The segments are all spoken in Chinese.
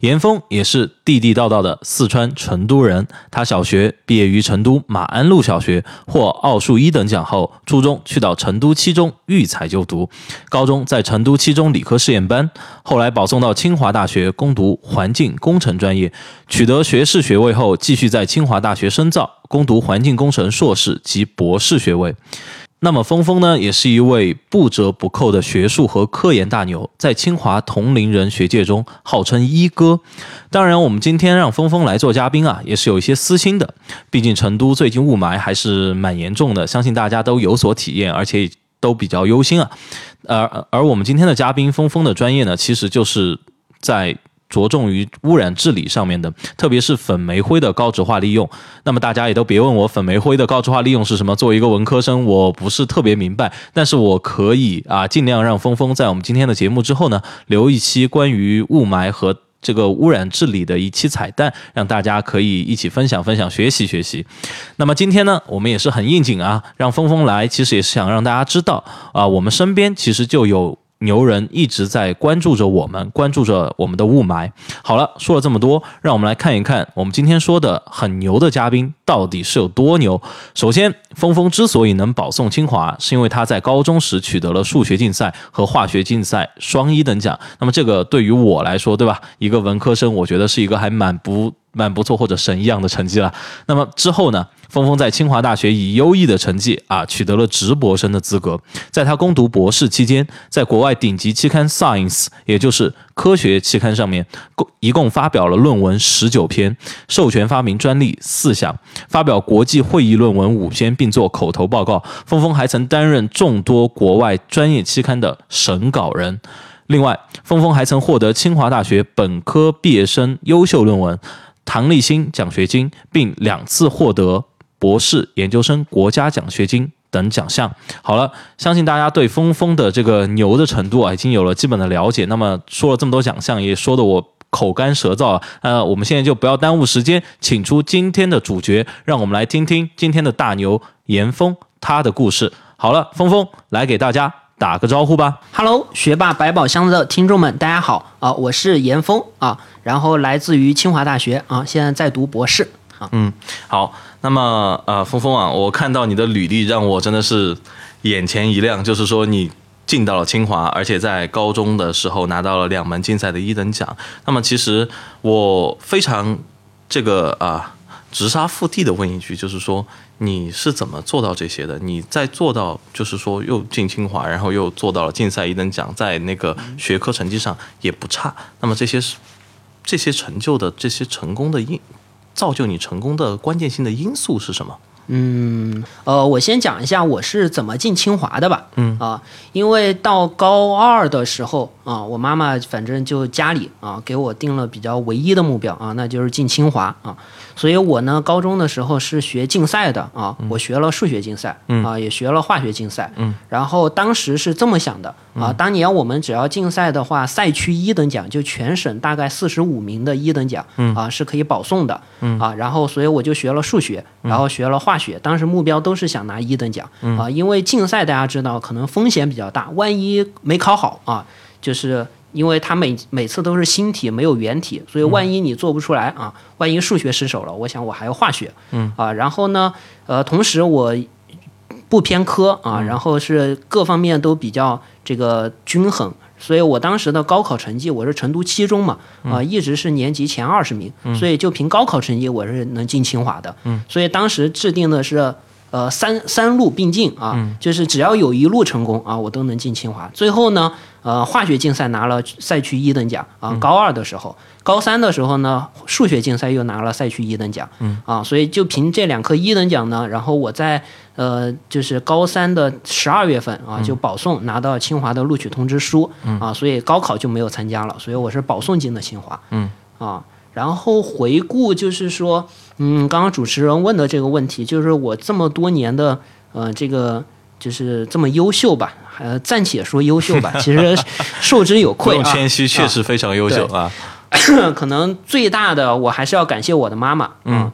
严峰也是地地道道的四川成都人，他小学毕业于成都马鞍路小学，获奥数一等奖后，初中去到成都七中育才就读，高中在成都七中理科试验班，后来保送到清华大学攻读环境工程专业，取得学士学位后，继续在清华大学深造，攻读环境工程硕士及博士学位。那么，峰峰呢，也是一位不折不扣的学术和科研大牛，在清华同龄人学界中号称一哥。当然，我们今天让峰峰来做嘉宾啊，也是有一些私心的。毕竟成都最近雾霾还是蛮严重的，相信大家都有所体验，而且都比较忧心啊。而而我们今天的嘉宾峰峰的专业呢，其实就是在。着重于污染治理上面的，特别是粉煤灰的高质化利用。那么大家也都别问我粉煤灰的高质化利用是什么，作为一个文科生，我不是特别明白。但是我可以啊，尽量让峰峰在我们今天的节目之后呢，留一期关于雾霾和这个污染治理的一期彩蛋，让大家可以一起分享分享、学习学习。那么今天呢，我们也是很应景啊，让峰峰来，其实也是想让大家知道啊，我们身边其实就有。牛人一直在关注着我们，关注着我们的雾霾。好了，说了这么多，让我们来看一看我们今天说的很牛的嘉宾到底是有多牛。首先，峰峰之所以能保送清华，是因为他在高中时取得了数学竞赛和化学竞赛双一等奖。那么这个对于我来说，对吧？一个文科生，我觉得是一个还蛮不。蛮不错或者神一样的成绩了。那么之后呢？峰峰在清华大学以优异的成绩啊，取得了直博生的资格。在他攻读博士期间，在国外顶级期刊《Science》，也就是科学期刊上面，共一共发表了论文十九篇，授权发明专利四项，发表国际会议论文五篇，并做口头报告。峰峰还曾担任众多国外专业期刊的审稿人。另外，峰峰还曾获得清华大学本科毕业生优秀论文。唐立新奖学金，并两次获得博士研究生国家奖学金等奖项。好了，相信大家对峰峰的这个牛的程度啊，已经有了基本的了解。那么说了这么多奖项，也说的我口干舌燥了。呃，我们现在就不要耽误时间，请出今天的主角，让我们来听听今天的大牛严峰他的故事。好了，峰峰来给大家。打个招呼吧，Hello，学霸百宝箱的听众们，大家好啊，我是严峰啊，然后来自于清华大学啊，现在在读博士啊。嗯，好，那么呃，峰峰啊，我看到你的履历，让我真的是眼前一亮，就是说你进到了清华，而且在高中的时候拿到了两门竞赛的一等奖。那么其实我非常这个啊。直杀腹地的问一句，就是说你是怎么做到这些的？你在做到，就是说又进清华，然后又做到了竞赛一等奖，在那个学科成绩上也不差。那么这些是这些成就的这些成功的因，造就你成功的关键性的因素是什么？嗯，呃，我先讲一下我是怎么进清华的吧。嗯啊，因为到高二的时候啊，我妈妈反正就家里啊给我定了比较唯一的目标啊，那就是进清华啊。所以我呢，高中的时候是学竞赛的啊，我学了数学竞赛，啊，也学了化学竞赛。嗯，然后当时是这么想的啊，当年我们只要竞赛的话，赛区一等奖就全省大概四十五名的一等奖，啊，是可以保送的。嗯，啊，然后所以我就学了数学，然后学了化学，当时目标都是想拿一等奖。啊，因为竞赛大家知道可能风险比较大，万一没考好啊，就是。因为它每每次都是新题，没有原题，所以万一你做不出来啊，万一数学失手了，我想我还有化学，嗯啊，然后呢，呃，同时我不偏科啊，然后是各方面都比较这个均衡，所以我当时的高考成绩我是成都七中嘛，啊，一直是年级前二十名，所以就凭高考成绩我是能进清华的，嗯，所以当时制定的是。呃，三三路并进啊，就是只要有一路成功啊，我都能进清华。最后呢，呃，化学竞赛拿了赛区一等奖啊，高二的时候，高三的时候呢，数学竞赛又拿了赛区一等奖，啊，所以就凭这两科一等奖呢，然后我在呃，就是高三的十二月份啊，就保送拿到清华的录取通知书啊，所以高考就没有参加了，所以我是保送进的清华，嗯，啊。然后回顾就是说，嗯，刚刚主持人问的这个问题，就是我这么多年的呃这个就是这么优秀吧，呃暂且说优秀吧，其实 受之有愧啊。用谦虚，确实非常优秀啊。可能最大的我还是要感谢我的妈妈，嗯，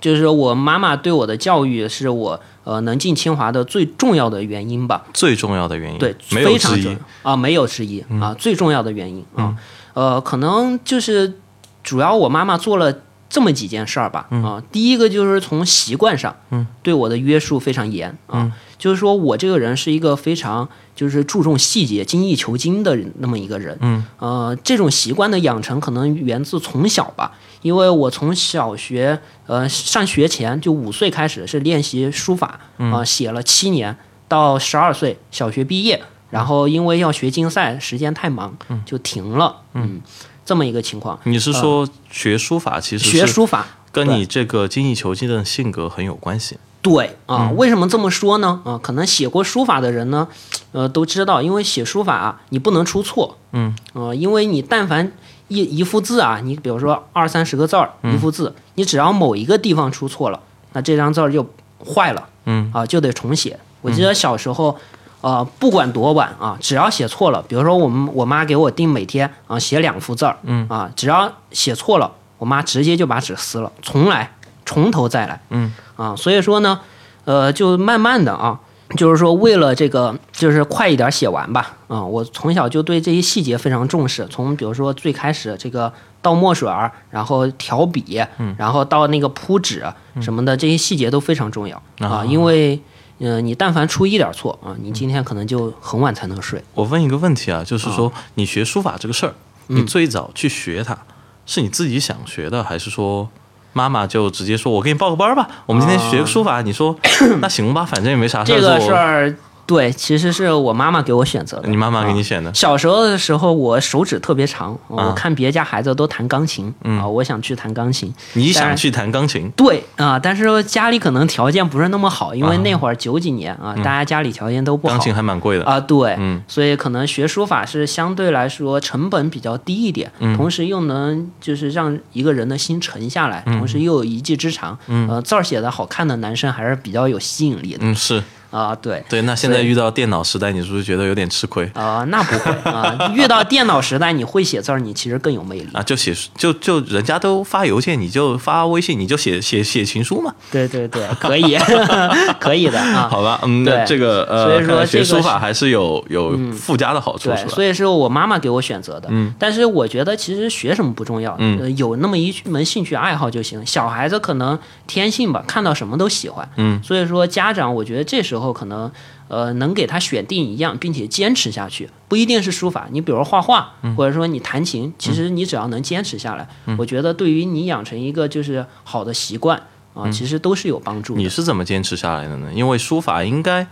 就是我妈妈对我的教育是我呃能进清华的最重要的原因吧，最重要的原因，对，没有之一非常重要。啊，没有之一啊，最重要的原因啊，呃，可能就是主要我妈妈做了这么几件事儿吧，啊，第一个就是从习惯上，嗯，对我的约束非常严啊，就是说我这个人是一个非常就是注重细节、精益求精的那么一个人，嗯，呃，这种习惯的养成可能源自从小吧，因为我从小学呃上学前就五岁开始是练习书法，啊、写了七年，到十二岁小学毕业。然后因为要学竞赛，时间太忙，就停了。嗯，这么一个情况。你是说学书法其实是学书法跟你这个精益求精的性格很有关系？对啊，为什么这么说呢？啊，可能写过书法的人呢，呃，都知道，因为写书法啊，你不能出错。嗯，呃，因为你但凡一一幅字啊，你比如说二三十个字儿一幅字，你只要某一个地方出错了，那这张字儿就坏了。嗯，啊，就得重写。我记得小时候。呃，不管多晚啊，只要写错了，比如说我们我妈给我定每天啊写两幅字儿，嗯啊，只要写错了，我妈直接就把纸撕了，重来，从头再来，嗯啊，所以说呢，呃，就慢慢的啊，就是说为了这个，就是快一点写完吧，啊，我从小就对这些细节非常重视，从比如说最开始这个倒墨水儿，然后调笔，嗯然后到那个铺纸什么的，这些细节都非常重要啊，因为。呃，你但凡出一点错啊，你今天可能就很晚才能睡。我问一个问题啊，就是说你学书法这个事儿，嗯你最早去学它，是你自己想学的，还是说妈妈就直接说我给你报个班儿吧？我们今天学个书法，你说那行吧，反正也没啥事儿做。这个事儿，对，其实是我妈妈给我选择的。你妈妈给你选的，小时候的时候，我手指特别长，啊。我看别家孩子都弹钢琴啊，我想去弹钢琴。你想去弹钢琴，对啊，但是家里可能条件不是那么好，因为那会儿九几年啊，大家家里条件都不好。钢琴还蛮贵的。啊，对，嗯。所以可能学书法是相对来说成本比较低一点，嗯。同时又能就是让一个人的心沉下来，同时又有一技之长，呃，字儿写的好看的男生还是比较有吸引力的。嗯，是啊，对。对。那现在遇到电脑时代，你是不是觉得有点吃亏啊、那不会啊！遇到电脑时代，你会写字儿，你其实更有魅力。啊？就写就就人家都发邮件，你就发微信，你就写写写情书嘛，对对对，可以，可以的啊。好吧？嗯，那对这个呃，所以说学这个书法还是有有附加的好处，对是，吧？所以是我妈妈给我选择的。嗯，但是我觉得其实学什么不重要，嗯呃，有那么一门兴趣爱好就行。小孩子可能天性吧，看到什么都喜欢。嗯，所以说家长，我觉得这时候可能呃能给他选定一样，并且坚持下去，不一定是书法，你比如说画画，嗯。或者说你弹琴，其实你只要能坚持下来，我觉得对于你养成一个就是好的习惯啊，其实都是有帮助你是怎么坚持下来的呢？因为书法应该，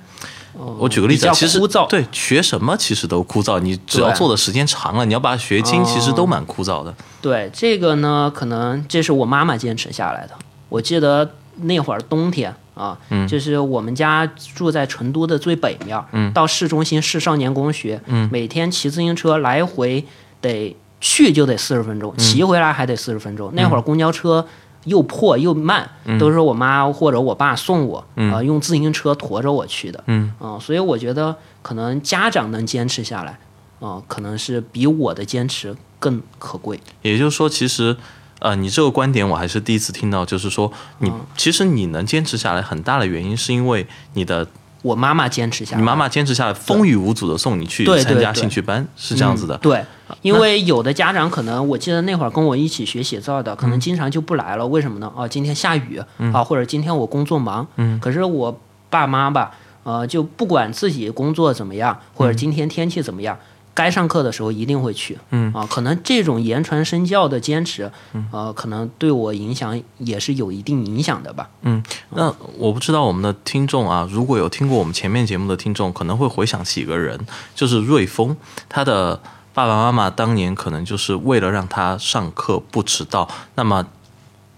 我举个例子啊，其实枯燥。对学什么其实都枯燥，你只要做的时间长了，你要把它学精，其实都蛮枯燥的。对这个呢，可能这是我妈妈坚持下来的。我记得那会儿冬天啊，就是我们家住在成都的最北面，到市中心市少年宫学，每天骑自行车来回得去就得四十分钟，骑回来还得四十分钟。那会儿公交车。又破又慢，都是我妈或者我爸送我，啊、用自行车驮着我去的，嗯啊、所以我觉得可能家长能坚持下来，啊、可能是比我的坚持更可贵。也就是说，其实。呃，你这个观点我还是第一次听到，就是说你、嗯其实你能坚持下来，很大的原因是因为你的我妈妈坚持下来，你妈妈坚持下来，风雨无阻的送你去参加兴趣班，是这样子的。嗯对，因为有的家长可能，我记得那会儿跟我一起学写字的，可能经常就不来了。为什么呢？哦，今天下雨啊，或者今天我工作忙。嗯。可是我爸妈吧，呃，就不管自己工作怎么样，或者今天天气怎么样。该上课的时候一定会去，嗯啊，可能这种言传身教的坚持，呃，可能对我影响也是有一定影响的吧。嗯那我不知道我们的听众啊，如果有听过我们前面节目的听众，可能会回想起一个人，就是瑞丰，他的爸爸妈妈当年可能就是为了让他上课不迟到，那么。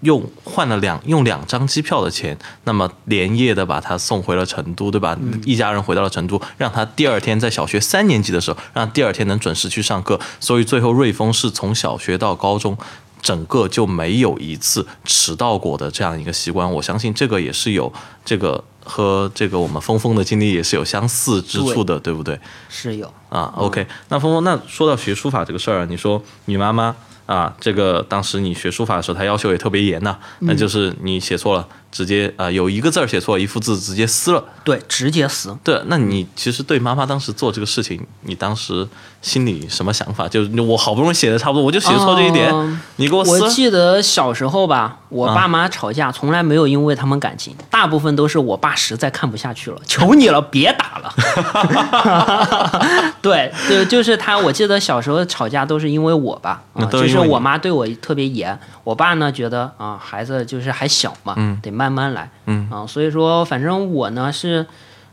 用换了两用两张机票的钱，那么连夜的把他送回了成都，对吧？一家人回到了成都，让他第二天在小学三年级的时候，让第二天能准时去上课。所以最后瑞丰是从小学到高中整个就没有一次迟到过的这样一个习惯。我相信这个也是有这个和这个我们峰峰的经历也是有相似之处的，对不对？是有啊，OK，那峰峰，那说到学书法这个事儿，你说你妈妈啊，这个当时你学书法的时候，她要求也特别严呐、那就是你写错了，直接啊、有一个字儿写错，一幅字直接撕了。对，直接撕。对，那你其实对妈妈当时做这个事情，你当时心里什么想法？就是我好不容易写的差不多，我就写错这一点，嗯你给我撕我。记得小时候吧，我啊爸妈吵架从来没有因为他们感情，大部分都是我爸实在看不下去了，求你了，别打了。对，就就是他，我记得小时候吵架都是因为我吧，啊、就是我妈对我特别严，我爸呢觉得啊、孩子就是还小嘛，得慢慢来，嗯啊，所以说反正我呢是，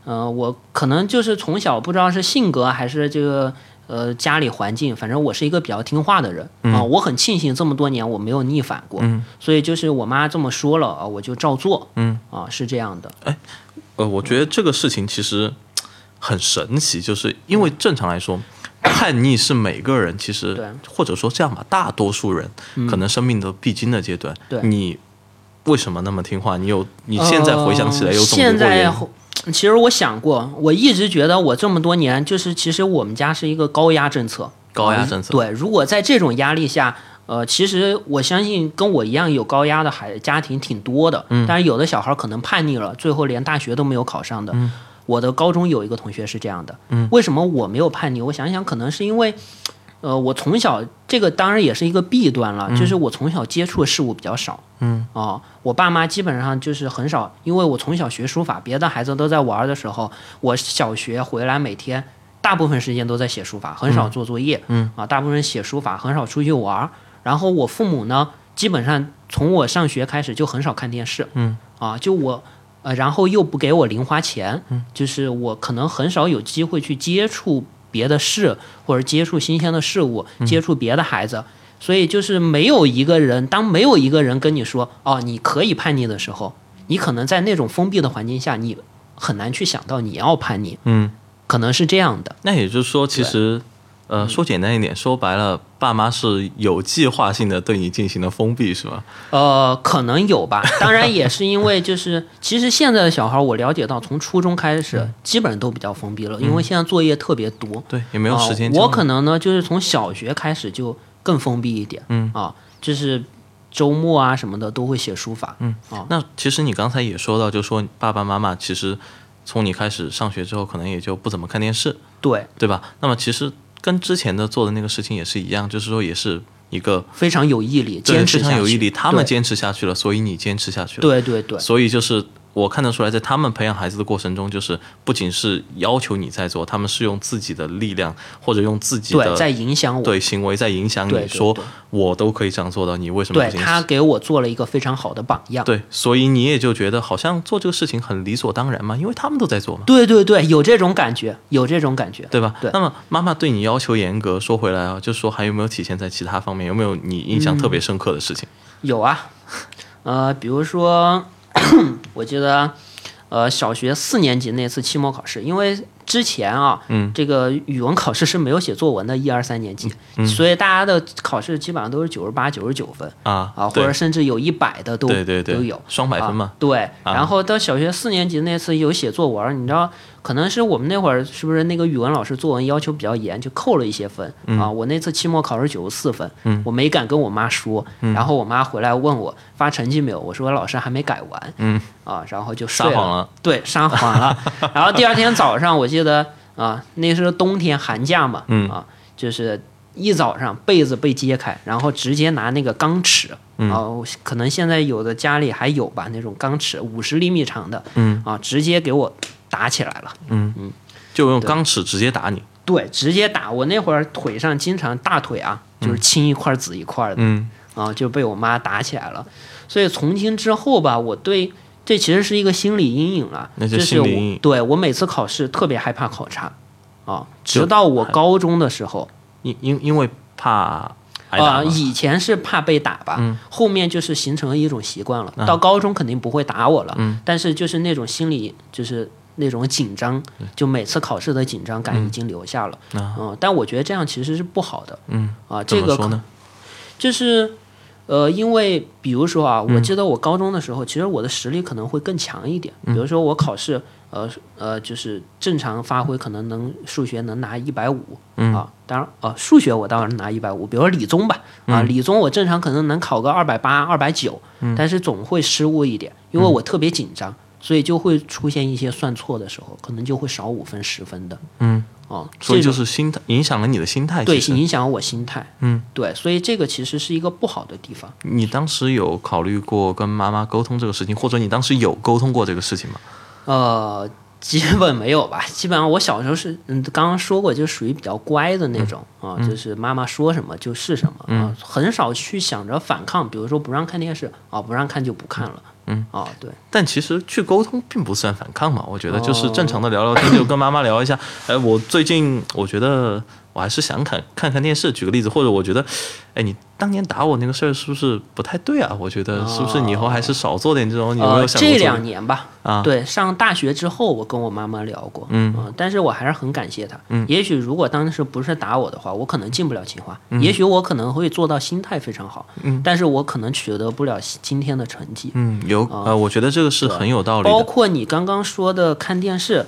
呃，我可能就是从小不知道是性格还是这个。呃，家里环境，反正我是一个比较听话的人啊、我很庆幸这么多年我没有逆反过，所以就是我妈这么说了啊，我就照做，嗯啊，是这样的，呃，我觉得这个事情其实很神奇，就是因为正常来说，叛逆是每个人其实或者说这样吧，大多数人可能生命的必经的阶段。对你为什么那么听话？你有你现在回想起来有呃总结现在？其实我想过，我一直觉得我这么多年，就是其实我们家是一个高压政策，高压政策对，如果在这种压力下，呃，其实我相信跟我一样有高压的孩家庭挺多的，嗯，但是有的小孩可能叛逆了，最后连大学都没有考上的。嗯我的高中有一个同学是这样的，嗯，为什么我没有叛逆？我想想，可能是因为。呃，我从小这个当然也是一个弊端了，就是我从小接触的事物比较少，嗯，啊，我爸妈基本上就是很少，因为我从小学书法，别的孩子都在玩的时候，我小学回来每天大部分时间都在写书法，很少做作业，嗯。啊，大部分写书法，很少出去玩。然后我父母呢，基本上从我上学开始就很少看电视，嗯。啊，就我呃，然后又不给我零花钱，嗯，就是我可能很少有机会去接触别的事，或者接触新鲜的事物，接触别的孩子。所以就是没有一个人，当没有一个人跟你说哦，你可以叛逆的时候，你可能在那种封闭的环境下，你很难去想到你要叛逆，嗯，可能是这样的。那也就是说，其实呃，说简单一点，说白了，爸妈是有计划性的对你进行了封闭，是吧？呃，可能有吧，当然也是因为就是，其实现在的小孩，我了解到从初中开始，基本上都比较封闭了，因为现在作业特别多，对，也没有时间。我可能呢，就是从小学开始就更封闭一点，嗯。啊，就是周末啊什么的都会写书法，嗯。啊，那其实你刚才也说到，就说爸爸妈妈其实从你开始上学之后，可能也就不怎么看电视，对，对吧？那么其实跟之前的做的那个事情也是一样，就是说也是一个非常有毅力，对坚持非常有毅力，他们坚持下去了，所以你坚持下去了。对对对，所以就是我看得出来，在他们培养孩子的过程中，就是不仅是要求你在做，他们是用自己的力量或者用自己对，的在影响我，对行为在影响你，说我都可以这样做到，你为什么不行？他给我做了一个非常好的榜样。对，所以你也就觉得好像做这个事情很理所当然嘛，因为他们都在做嘛。对对对，有这种感觉，有这种感觉。对吧？对那么妈妈对你要求严格，说回来啊，就说还有没有体现在其他方面？有没有你印象特别深刻的事情？有啊，呃，比如说，我记得，呃，小学四年级那次期末考试，因为之前啊，嗯，这个语文考试是没有写作文的，一二三年级，嗯所以大家的考试基本上都是九十八、九十九分啊啊，或者甚至有一百的都对对对，都有。双百分嘛啊。。对，啊然后到小学四年级那次有写作文，你知道，可能是我们那会儿是不是那个语文老师作文要求比较严，就扣了一些分、啊。我那次期末考试九十四分，嗯我没敢跟我妈说，然后我妈回来问我发成绩没有，我说老师还没改完，嗯，啊，然后就撒谎了，对，撒谎了。然后第二天早上，我记得啊，那是冬天寒假嘛，嗯啊，就是一早上被子被揭开，然后直接拿那个钢尺，嗯啊，可能现在有的家里还有吧，那种钢尺五十厘米长的，嗯啊，直接给我打起来了。嗯嗯就用钢尺直接打你。对，直接打。我那会儿腿上经常大腿啊，就是青一块儿紫一块儿的，嗯啊，就被我妈打起来了。所以从今之后吧，我对这其实是一个心理阴影了。那是我心理阴影对我每次考试特别害怕考差，啊，直到我高中的时候因因因为怕挨打啊，嘛。以前是怕被打吧，嗯后面就是形成了一种习惯了。啊到高中肯定不会打我了，嗯但是就是那种心理就是。那种紧张，就每次考试的紧张感已经留下了。啊嗯，但我觉得这样其实是不好的。嗯啊，这个可么说呢？就是，呃，因为比如说啊，我记得我高中的时候，其实我的实力可能会更强一点。比如说我考试，呃呃，就是正常发挥，可能能数学能拿一百五啊。当然，呃，数学我当然拿一百五。比如说理综吧，啊，理综我正常可能能考个二百八、二百九，但是总会失误一点，因为我特别紧张，所以就会出现一些算错的时候，可能就会少五分、十分的。嗯，哦，所以这就是心态影响了你的心态。对影响我心态。嗯，对，所以这个其实是一个不好的地方。你当时有考虑过跟妈妈沟通这个事情，或者你当时有沟通过这个事情吗？呃，基本没有吧。基本上我小时候是，嗯，刚刚说过，就属于比较乖的那种、啊，就是妈妈说什么就是什么啊，很少去想着反抗。比如说不让看电视啊，不让看就不看了。嗯，啊，对，但其实去沟通并不算反抗嘛，我觉得就是正常的聊聊天，就跟妈妈聊一下。哎，我最近我觉得我还是想看看看电视，举个例子，或者我觉得，哎，你当年打我那个事儿是不是不太对啊？我觉得是不是你以后还是少做点这种？你有没有呃，想这两年吧，啊？对，上大学之后，我跟我妈妈聊过，嗯啊但是我还是很感谢她。嗯也许如果当时不是打我的话，我可能进不了清华，也许我可能会做到心态非常好，嗯但是我可能取得不了今天的成绩。嗯，有呃，我觉得这个是很有道理的。包括你刚刚说的看电视，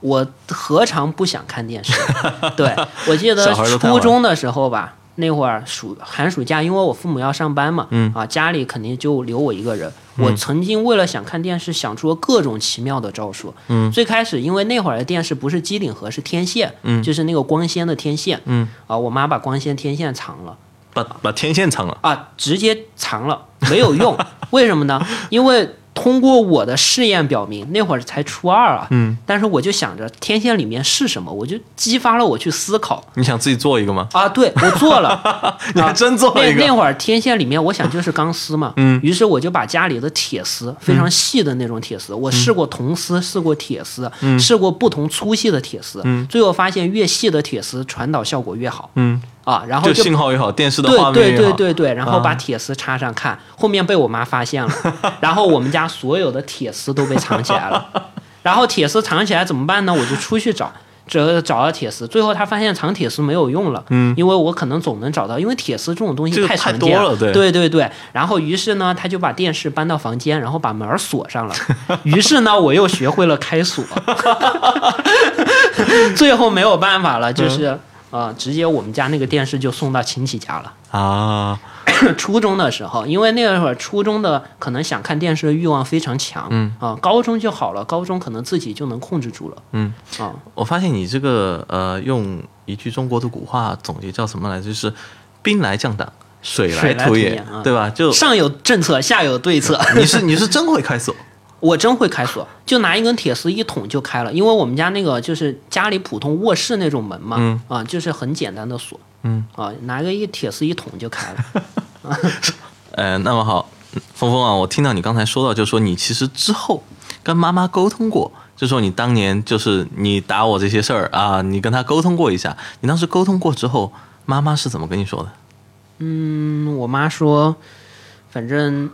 我何尝不想看电视？对我记得初中的时候吧，那会儿暑寒暑假，因为我父母要上班嘛，嗯啊，家里肯定就留我一个人。我曾经为了想看电视，想出了各种奇妙的招数。嗯，最开始因为那会儿的电视不是机顶盒，是天线，嗯就是那个光纤的天线。嗯，啊，我妈把光纤天线藏了。把把天线藏了，啊，直接藏了，没有用。为什么呢？因为通过我的试验表明，那会儿才初二啊，嗯，但是我就想着天线里面是什么，我就激发了我去思考。你想自己做一个吗？啊。对我做了，你还真做了一个，那那会儿天线里面，我想就是钢丝嘛，嗯。于是我就把家里的铁丝非常细的那种铁丝，我试过铜丝，试过铁丝，试过不同粗细的铁丝，嗯。最后发现越细的铁丝传导效果越好。嗯，啊，然后就就信号也好，电视的对对画面也好，对对对，然后啊把铁丝插上看，后面被我妈发现了，然后我们家所有的铁丝都被藏起来了，然后铁丝藏起来怎么办呢？我就出去找。找找到铁丝，最后他发现藏铁丝没有用了，嗯，因为我可能总能找到，因为铁丝这种东西太常见多了对对对对。然后于是呢，他就把电视搬到房间，然后把门儿锁上了。于是呢，我又学会了开锁，最后没有办法了，就是啊、呃直接我们家那个电视就送到亲戚家了。啊，初中的时候，因为那会儿初中的可能想看电视的欲望非常强，嗯。啊，高中就好了，高中可能自己就能控制住了，嗯，啊，我发现你这个呃，用一句中国的古话总结叫什么来着？就是兵来将挡，水水来土掩啊。对吧？就上有政策，下有对策，你是你是真会开锁，我真会开锁，就拿一根铁丝一捅就开了，因为我们家那个就是家里普通卧室那种门嘛，嗯。啊，就是很简单的锁，嗯，啊，拿个一铁丝一捅就开了，呃，那么好，嗯峰峰啊，我听到你刚才说到，就是说你其实之后跟妈妈沟通过，就说你当年就是你打我这些事儿啊，你跟她沟通过一下，你当时沟通过之后，妈妈是怎么跟你说的？嗯，我妈说，反正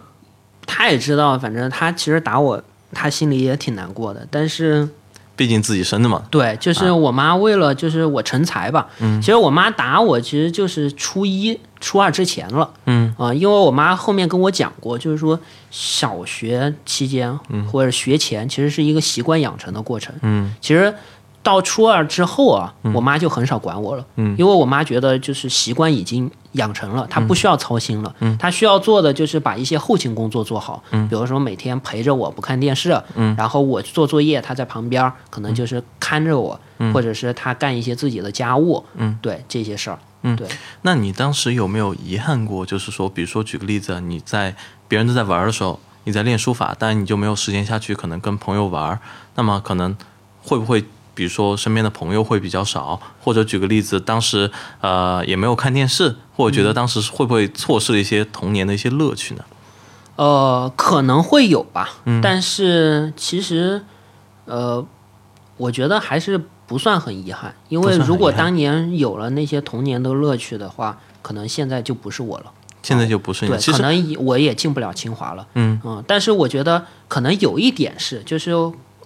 她也知道，反正他其实打我，他心里也挺难过的，但是。毕竟自己生的嘛，对，就是我妈为了就是我成才吧，嗯。其实我妈打我其实就是初一、初二之前了。嗯。啊、因为我妈后面跟我讲过，就是说小学期间或者学前其实是一个习惯养成的过程，嗯。其实到初二之后啊，我妈就很少管我了，嗯。因为我妈觉得就是习惯已经养成了，她不需要操心了，嗯。她需要做的就是把一些后勤工作做好，比如说每天陪着我不看电视，嗯。然后我做作业，她在旁边可能就是看着我，或者是她干一些自己的家务，嗯。对这些事儿，嗯对，那你当时有没有遗憾过？就是说，比如说举个例子，你在别人都在玩的时候，你在练书法，但你就没有时间下去，可能跟朋友玩，那么可能会不会，比如说身边的朋友会比较少，或者举个例子，当时呃也没有看电视，或者觉得当时会不会错失了一些童年的一些乐趣呢？呃，可能会有吧，嗯但是其实，呃，我觉得还是不算很遗憾，因为如果当年有了那些童年的乐趣的话，可能现在就不是我了。现在就不是你，对，可能我也进不了清华了。嗯嗯，但是我觉得可能有一点是，就是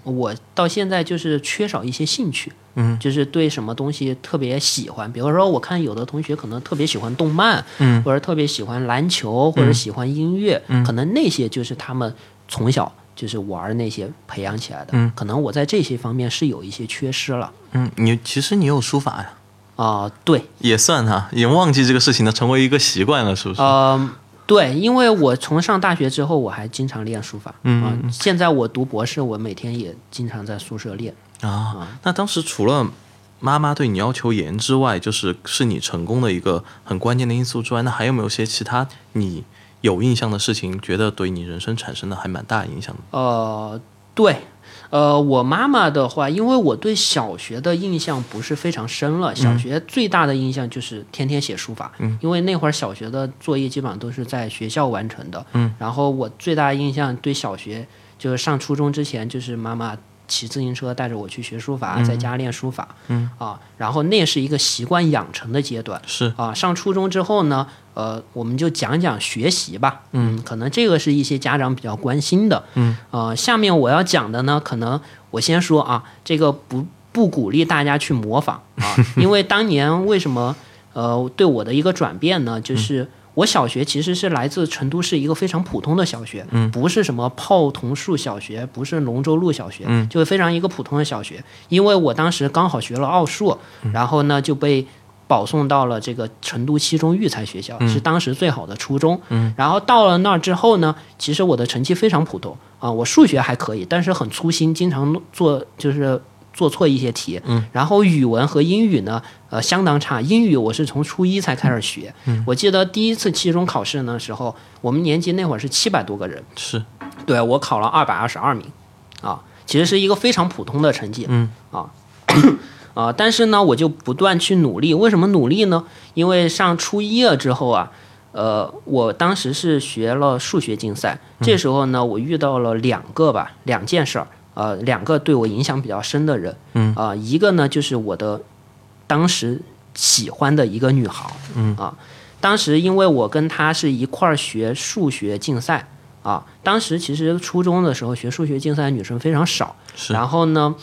我到现在就是缺少一些兴趣，嗯，就是对什么东西特别喜欢。比如说，我看有的同学可能特别喜欢动漫，嗯，或者特别喜欢篮球，或者喜欢音乐，嗯，可能那些就是他们从小就是玩那些培养起来的。嗯，可能我在这些方面是有一些缺失了。嗯，你其实你有书法呀？啊，对，也算哈，已经忘记这个事情了，成为一个习惯了，是不是？呃，对，因为我从上大学之后，我还经常练书法。嗯，现在我读博士，我每天也经常在宿舍练。啊，那当时除了妈妈对你要求严之外，就是是你成功的一个很关键的因素之外，那还有没有些其他你有印象的事情，觉得对你人生产生的还蛮大影响的？呃，对。呃，我妈妈的话，因为我对小学的印象不是非常深了。小学最大的印象就是天天写书法，因为那会儿小学的作业基本上都是在学校完成的。嗯，然后我最大的印象对小学就是上初中之前，就是妈妈。骑自行车带着我去学书法，在家练书法，嗯啊，然后那是一个习惯养成的阶段，是啊。上初中之后呢，呃，我们就讲讲学习吧，嗯，可能这个是一些家长比较关心的，嗯呃，下面我要讲的呢，可能我先说啊，这个不不鼓励大家去模仿啊，因为当年为什么呃对我的一个转变呢，就是。我小学其实是来自成都市一个非常普通的小学，不是什么泡桐树小学，不是龙州路小学，就是非常一个普通的小学。因为我当时刚好学了奥数，然后呢就被保送到了这个成都七中育才学校，是当时最好的初中。然后到了那儿之后呢，其实我的成绩非常普通啊，我数学还可以，但是很粗心，经常做就是。做错一些题，嗯，然后语文和英语呢，呃，相当差。英语我是从初一才开始学，嗯，我记得第一次期中考试的时候，我们年级那会儿是七百多个人，是，对我考了二百二十二名，啊，其实是一个非常普通的成绩，嗯，啊，啊，但是呢，我就不断去努力。为什么努力呢？因为上初一了之后啊，呃，我当时是学了数学竞赛，这时候呢，我遇到了两个吧，两件事儿。呃，两个对我影响比较深的人，嗯，啊，一个呢就是我的当时喜欢的一个女孩，嗯，啊，当时因为我跟她是一块儿学数学竞赛，啊，当时其实初中的时候学数学竞赛的女生非常少，是，然后呢，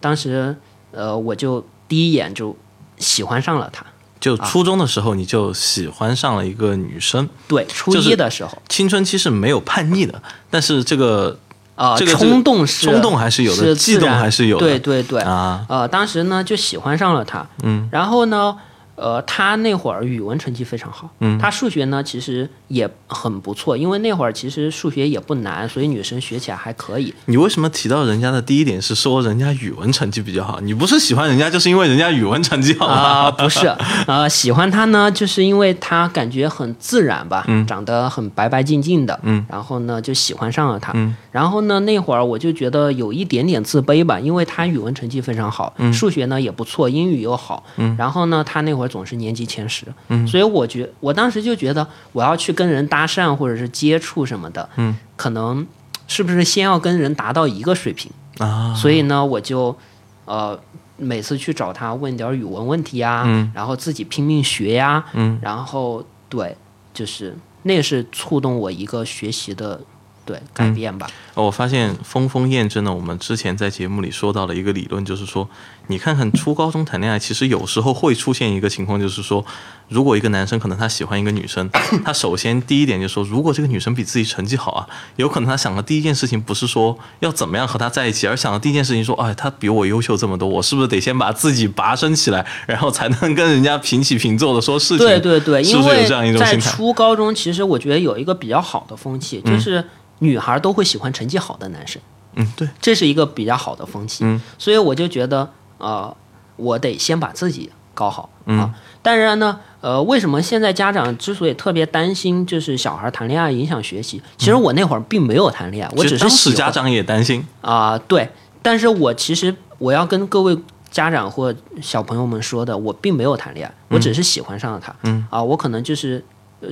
当时呃，我就第一眼就喜欢上了她，就初中的时候你就喜欢上了一个女生，对，初一的时候，青春期是没有叛逆的，但是这个。啊，冲动是冲动还是有的，悸动还是有的。对对对啊，呃，当时呢就喜欢上了他，嗯，然后呢。呃，他那会儿语文成绩非常好，嗯，他数学呢其实也很不错，因为那会儿其实数学也不难，所以女生学起来还可以。你为什么提到人家的第一点是说人家语文成绩比较好？你不是喜欢人家，就是因为人家语文成绩好啊？不是，呃，喜欢他呢，就是因为他感觉很自然吧，长得很白白净净的，嗯，然后呢就喜欢上了他，嗯，然后呢那会儿我就觉得有一点点自卑吧，因为他语文成绩非常好，嗯，数学呢也不错，英语又好，嗯，然后呢他那会儿。总是年级前十，嗯，所以我觉我当时就觉得我要去跟人搭讪或者是接触什么的，嗯，可能是不是先要跟人达到一个水平啊？所以呢，我就呃每次去找他问点语文问题啊，嗯，然后自己拼命学呀，嗯，然后对，就是那是触动我一个学习的。对，改变吧。我发现峰峰验证了我们之前在节目里说到的一个理论，就是说，你看看初高中谈恋爱，其实有时候会出现一个情况，就是说，如果一个男生可能他喜欢一个女生，他首先第一点就说，如果这个女生比自己成绩好啊，有可能他想的第一件事情不是说要怎么样和她在一起，而想的第一件事情说，哎，她比我优秀这么多，我是不是得先把自己拔升起来，然后才能跟人家平起平坐的说事情？对对对，是不是有这样一种心态？在初高中，其实我觉得有一个比较好的风气，就是。女孩都会喜欢成绩好的男生，嗯，对，这是一个比较好的风气，嗯，所以我就觉得，呃，我得先把自己搞好啊。当然呢，呃，为什么现在家长之所以特别担心，就是小孩谈恋爱影响学习？其实我那会儿并没有谈恋爱，我只是当家长也担心啊，对。但是我其实我要跟各位家长或小朋友们说的，我并没有谈恋爱，我只是喜欢上了他，嗯啊，我可能就是。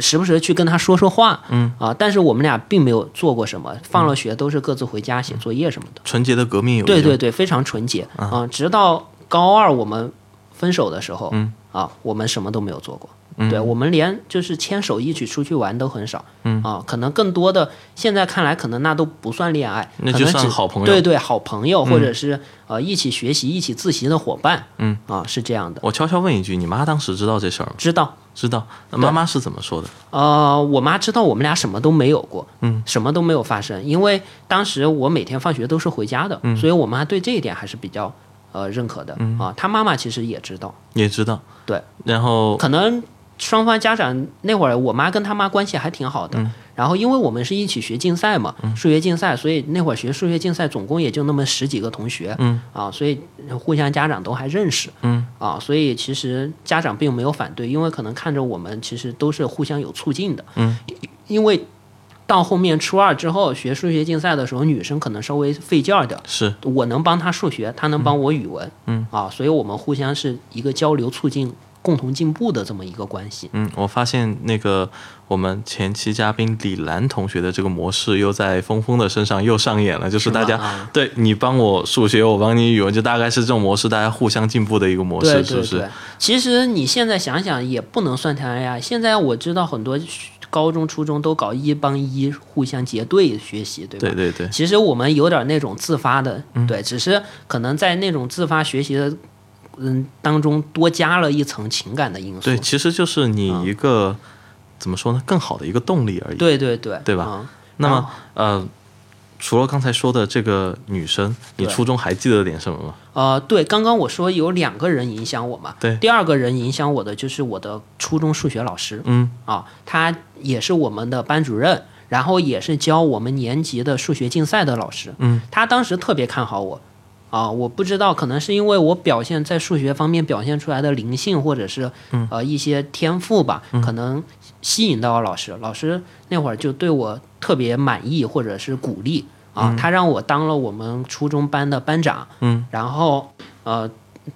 时不时去跟他说说话，嗯啊，但是我们俩并没有做过什么，放了学都是各自回家写作业什么的。纯洁的革命友谊，对对对，非常纯洁啊！直到高二我们分手的时候，嗯。啊，我们什么都没有做过。对我们连就是牵手一起出去玩都很少，嗯。啊，可能更多的现在看来，可能那都不算恋爱，那就算好朋友。对对，好朋友，或者是呃一起学习、一起自习的伙伴，嗯。啊，是这样的，我悄悄问一句，你妈当时知道？这事儿吗？知道。知道。那妈妈是怎么说的？呃，我妈知道我们俩什么都没有过，嗯，什么都没有发生，因为当时我每天放学都是回家的，嗯。所以我妈对这一点还是比较呃认可的，啊，他妈妈其实也知道，也知道。对。然后，可能双方家长那会儿，我妈跟他妈关系还挺好的。然后，因为我们是一起学竞赛嘛，数学竞赛，所以那会儿学数学竞赛总共也就那么十几个同学，嗯啊，所以互相家长都还认识，嗯啊，所以其实家长并没有反对，因为可能看着我们其实都是互相有促进的，嗯，因为到后面初二之后学数学竞赛的时候，女生可能稍微费劲儿点儿，是我能帮她数学，她能帮我语文，嗯啊，所以我们互相是一个交流促进、共同进步的这么一个关系。嗯，我发现那个我们前期嘉宾李兰同学的这个模式又在峰峰的身上又上演了，就是大家对你帮我数学，我帮你语文，就大概是这种模式，大家互相进步的一个模式，对对是不是？，其实你现在想想也不能算谈恋爱。现在我知道很多高中、初中都搞一帮一，互相结对学习，对吧？对对对，其实我们有点那种自发的，对，只是可能在那种自发学习的嗯当中多加了一层情感的因素。对，其实就是你一个、怎么说呢，更好的一个动力而已。对对对，对吧嗯那么呃，除了刚才说的这个女生，你初中还记得点什么吗？呃，对，刚刚我说有两个人影响我嘛，对。第二个人影响我的就是我的初中数学老师，嗯。啊，他也是我们的班主任，然后也是教我们年级的数学竞赛的老师。嗯，他当时特别看好我，啊，我不知道，可能是因为我表现在数学方面表现出来的灵性，或者是呃一些天赋吧，可能吸引到了老师。老师那会儿就对我特别满意，或者是鼓励啊，他让我当了我们初中班的班长。嗯，然后呃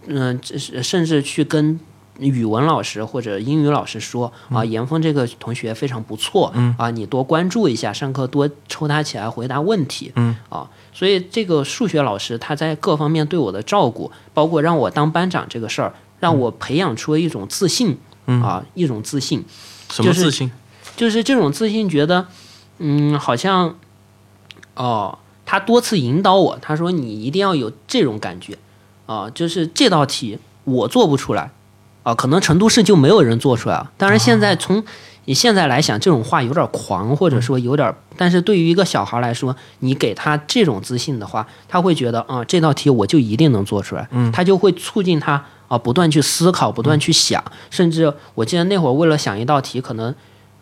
嗯、甚至去跟语文老师或者英语老师说啊，严峰这个同学非常不错，嗯。啊，你多关注一下，上课多抽他起来回答问题，嗯。啊，所以这个数学老师他在各方面对我的照顾，包括让我当班长这个事儿，让我培养出了一种自信，嗯。啊，一种自信，什么就是自信？就是这种自信，觉得嗯，好像哦，他多次引导我，他说你一定要有这种感觉啊，就是这道题我做不出来啊，可能成都市就没有人做出来了。当然，现在从你现在来想，这种话有点狂，或者说有点，但是对于一个小孩来说，你给他这种自信的话，他会觉得啊，这道题我就一定能做出来，嗯他就会促进他啊不断去思考，不断去想，甚至我记得那会儿为了想一道题，可能。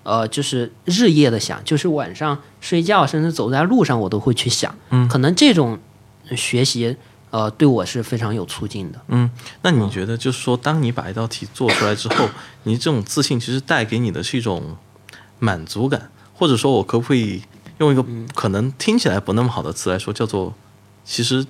呃，就是日夜的想，就是晚上睡觉，甚至走在路上，我都会去想。嗯可能这种学习，呃，对我是非常有促进的。嗯，那你觉得就是说，当你把一道题做出来之后，你这种自信其实带给你的是一种满足感，或者说我可不可以用一个嗯可能听起来不那么好的词来说，叫做其实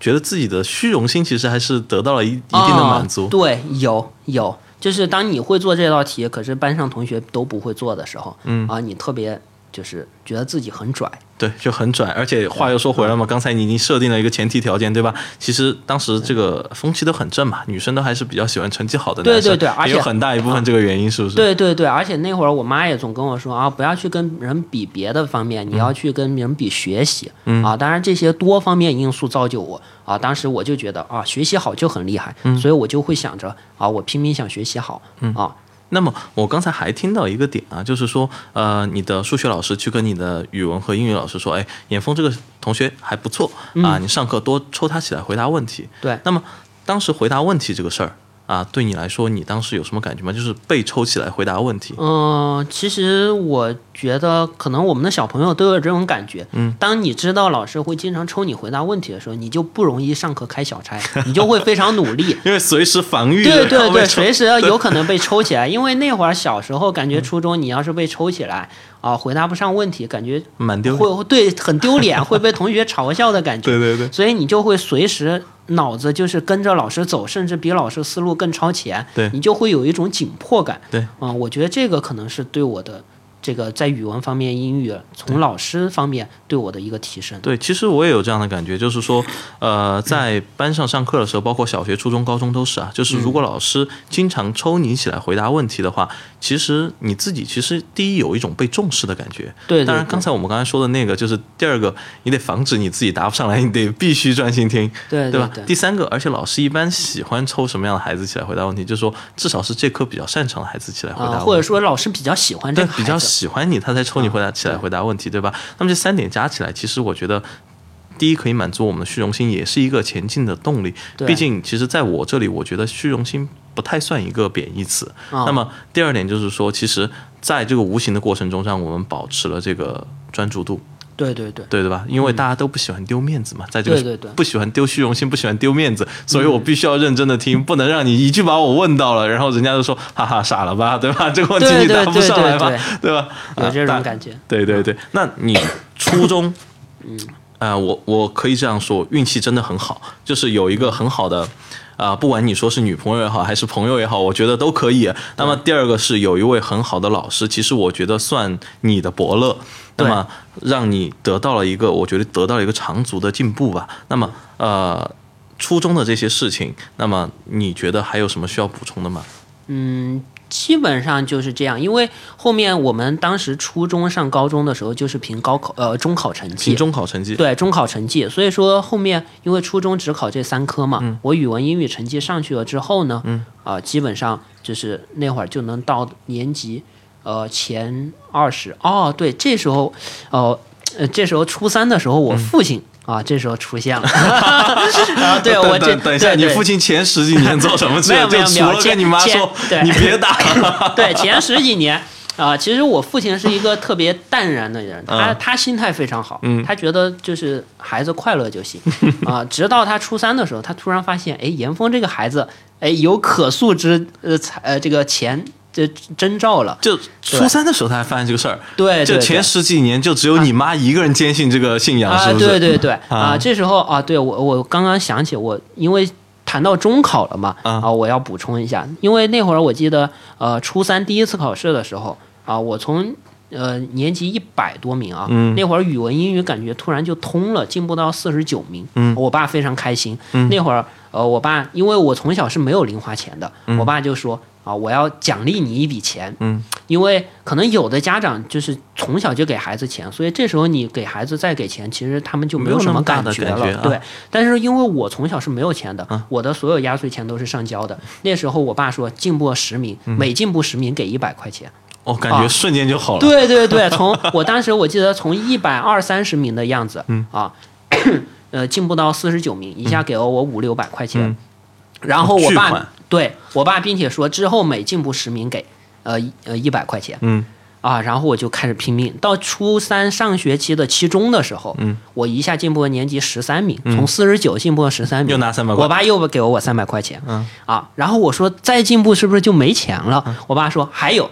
觉得自己的虚荣心其实还是得到了一一定的满足哦。对，有有，就是当你会做这道题，可是班上同学都不会做的时候，嗯啊，你特别就是觉得自己很拽。对，就很拽，而且话又说回来嘛，刚才你已经设定了一个前提条件，对吧？其实当时这个风气都很正嘛，女生都还是比较喜欢成绩好的男对生，对对而且有很大一部分这个原因，是不是？对对对，而且那会儿我妈也总跟我说啊，不要去跟人比别的方面，你要去跟人比学习、嗯啊。当然这些多方面因素造就我啊，当时我就觉得啊，学习好就很厉害，所以我就会想着啊，我拼命想学习好、啊。那么我刚才还听到一个点啊，就是说，呃，你的数学老师去跟你的语文和英语老师说，哎，严峰这个同学还不错啊，你上课多抽他起来回答问题。对，那么当时回答问题这个事儿啊，对你来说，你当时有什么感觉吗？就是被抽起来回答问题。嗯、其实我觉得可能我们的小朋友都有这种感觉。嗯，当你知道老师会经常抽你回答问题的时候，你就不容易上课开小差，你就会非常努力。因为随时防御对对对，随时 有可能被抽起来。因为那会儿小时候感觉初中你要是被抽起来啊，回答不上问题，感觉蛮丢会对很丢脸，会被同学嘲笑的感觉。对对对，所以你就会随时脑子就是跟着老师走，甚至比老师思路更超前。对你就会有一种紧迫感。对，啊、我觉得这个可能是对我的这个在语文方面、英语从老师方面对我的一个提升。对，其实我也有这样的感觉，就是说，呃，在班上上课的时候，包括小学、初中、高中都是啊，就是如果老师经常抽你起来回答问题的话，其实你自己其实第一有一种被重视的感觉。对对当然，刚才我们刚才说的那个，就是第二个，你得防止你自己答不上来，你得必须专心听，对对吧？对第三个，而且老师一般喜欢抽什么样的孩子起来回答问题，就是说至少是这科比较擅长的孩子起来回答问啊，题。或者说老师比较喜欢这个，孩对比较子。喜欢你，他才抽你回答起来回答问题，对吧？那么这三点加起来，其实我觉得。第一，可以满足我们的虚荣心，也是一个前进的动力。对毕竟，其实在我这里，我觉得虚荣心不太算一个贬义词。啊那么，第二点就是说，其实在这个无形的过程中，让我们保持了这个专注度，对对对，对对吧？因为大家都不喜欢丢面子嘛，在这个对对对不喜欢丢虚荣心，不喜欢丢面子，所以我必须要认真的听，不能让你一句把我问到了，然后人家就说 哈哈傻了吧，对吧？这个问题你答不上来吧，对对吧？有这种感觉。对对对，那你初中，嗯，呃，我我可以这样说，运气真的很好，就是有一个很好的。啊、不管你说是女朋友也好，还是朋友也好，我觉得都可以。那么第二个是有一位很好的老师，其实我觉得算你的伯乐，那么让你得到了一个，我觉得得到了一个长足的进步吧。那么呃，初中的这些事情，那么你觉得还有什么需要补充的吗？嗯，基本上就是这样，因为后面我们当时初中上高中的时候，就是凭高考呃中考成绩。凭，中考成绩，对中考成绩，所以说后面因为初中只考这三科嘛，嗯。我语文、英语成绩上去了之后呢，嗯。啊、基本上就是那会儿就能到年级呃前二十。哦，对，这时候哦、呃，这时候初三的时候，嗯。我父亲。啊，这时候出现了，啊，对我这等等一下，你父亲前十几年做什么？没有没有没有就除了跟你妈说前你别打 了，对，前十几年啊、其实我父亲是一个特别淡然的人，他、嗯。他心态非常好，嗯。他觉得就是孩子快乐就行啊、直到他初三的时候，他突然发现，哎，严峰这个孩子，哎，有可塑之呃才呃这个前这征兆了，就初三的时候他还发现这个事儿，对，就前十几年就只有你妈一个人坚信这个信仰，啊，是不是？对对对啊啊，这时候啊，对我我刚刚想起我因为。谈到中考了嘛，啊啊，我要补充一下，因为那会儿我记得，呃，初三第一次考试的时候，啊，我从呃年级一百多名啊，嗯那会儿语文、英语感觉突然就通了，进步到四十九名，嗯我爸非常开心。嗯那会儿，呃，我爸因为我从小是没有零花钱的，我爸就说啊，我要奖励你一笔钱，嗯，因为可能有的家长就是从小就给孩子钱，所以这时候你给孩子再给钱，其实他们就没有什么那么大的觉了。觉啊对，但是因为我从小是没有钱的，嗯我的所有压岁钱都是上交的。那时候我爸说进步十名，嗯每进步十名给一百块钱。我哦感觉瞬间就好了。对对对，从我当时我记得从一百二三十名的样子，嗯啊，呃，进步到四十九名，一下给了我五六百块钱。嗯然后我爸对我爸，并且说之后每进步十名给呃一呃一百块钱嗯啊，然后我就开始拼命。到初三上学期的期中的时候，嗯，我一下进步了年级十三名，从四十九进步了十三名，又拿三百块我爸又给了我三百块钱，嗯啊，然后我说再进步是不是就没钱了？我爸说还有，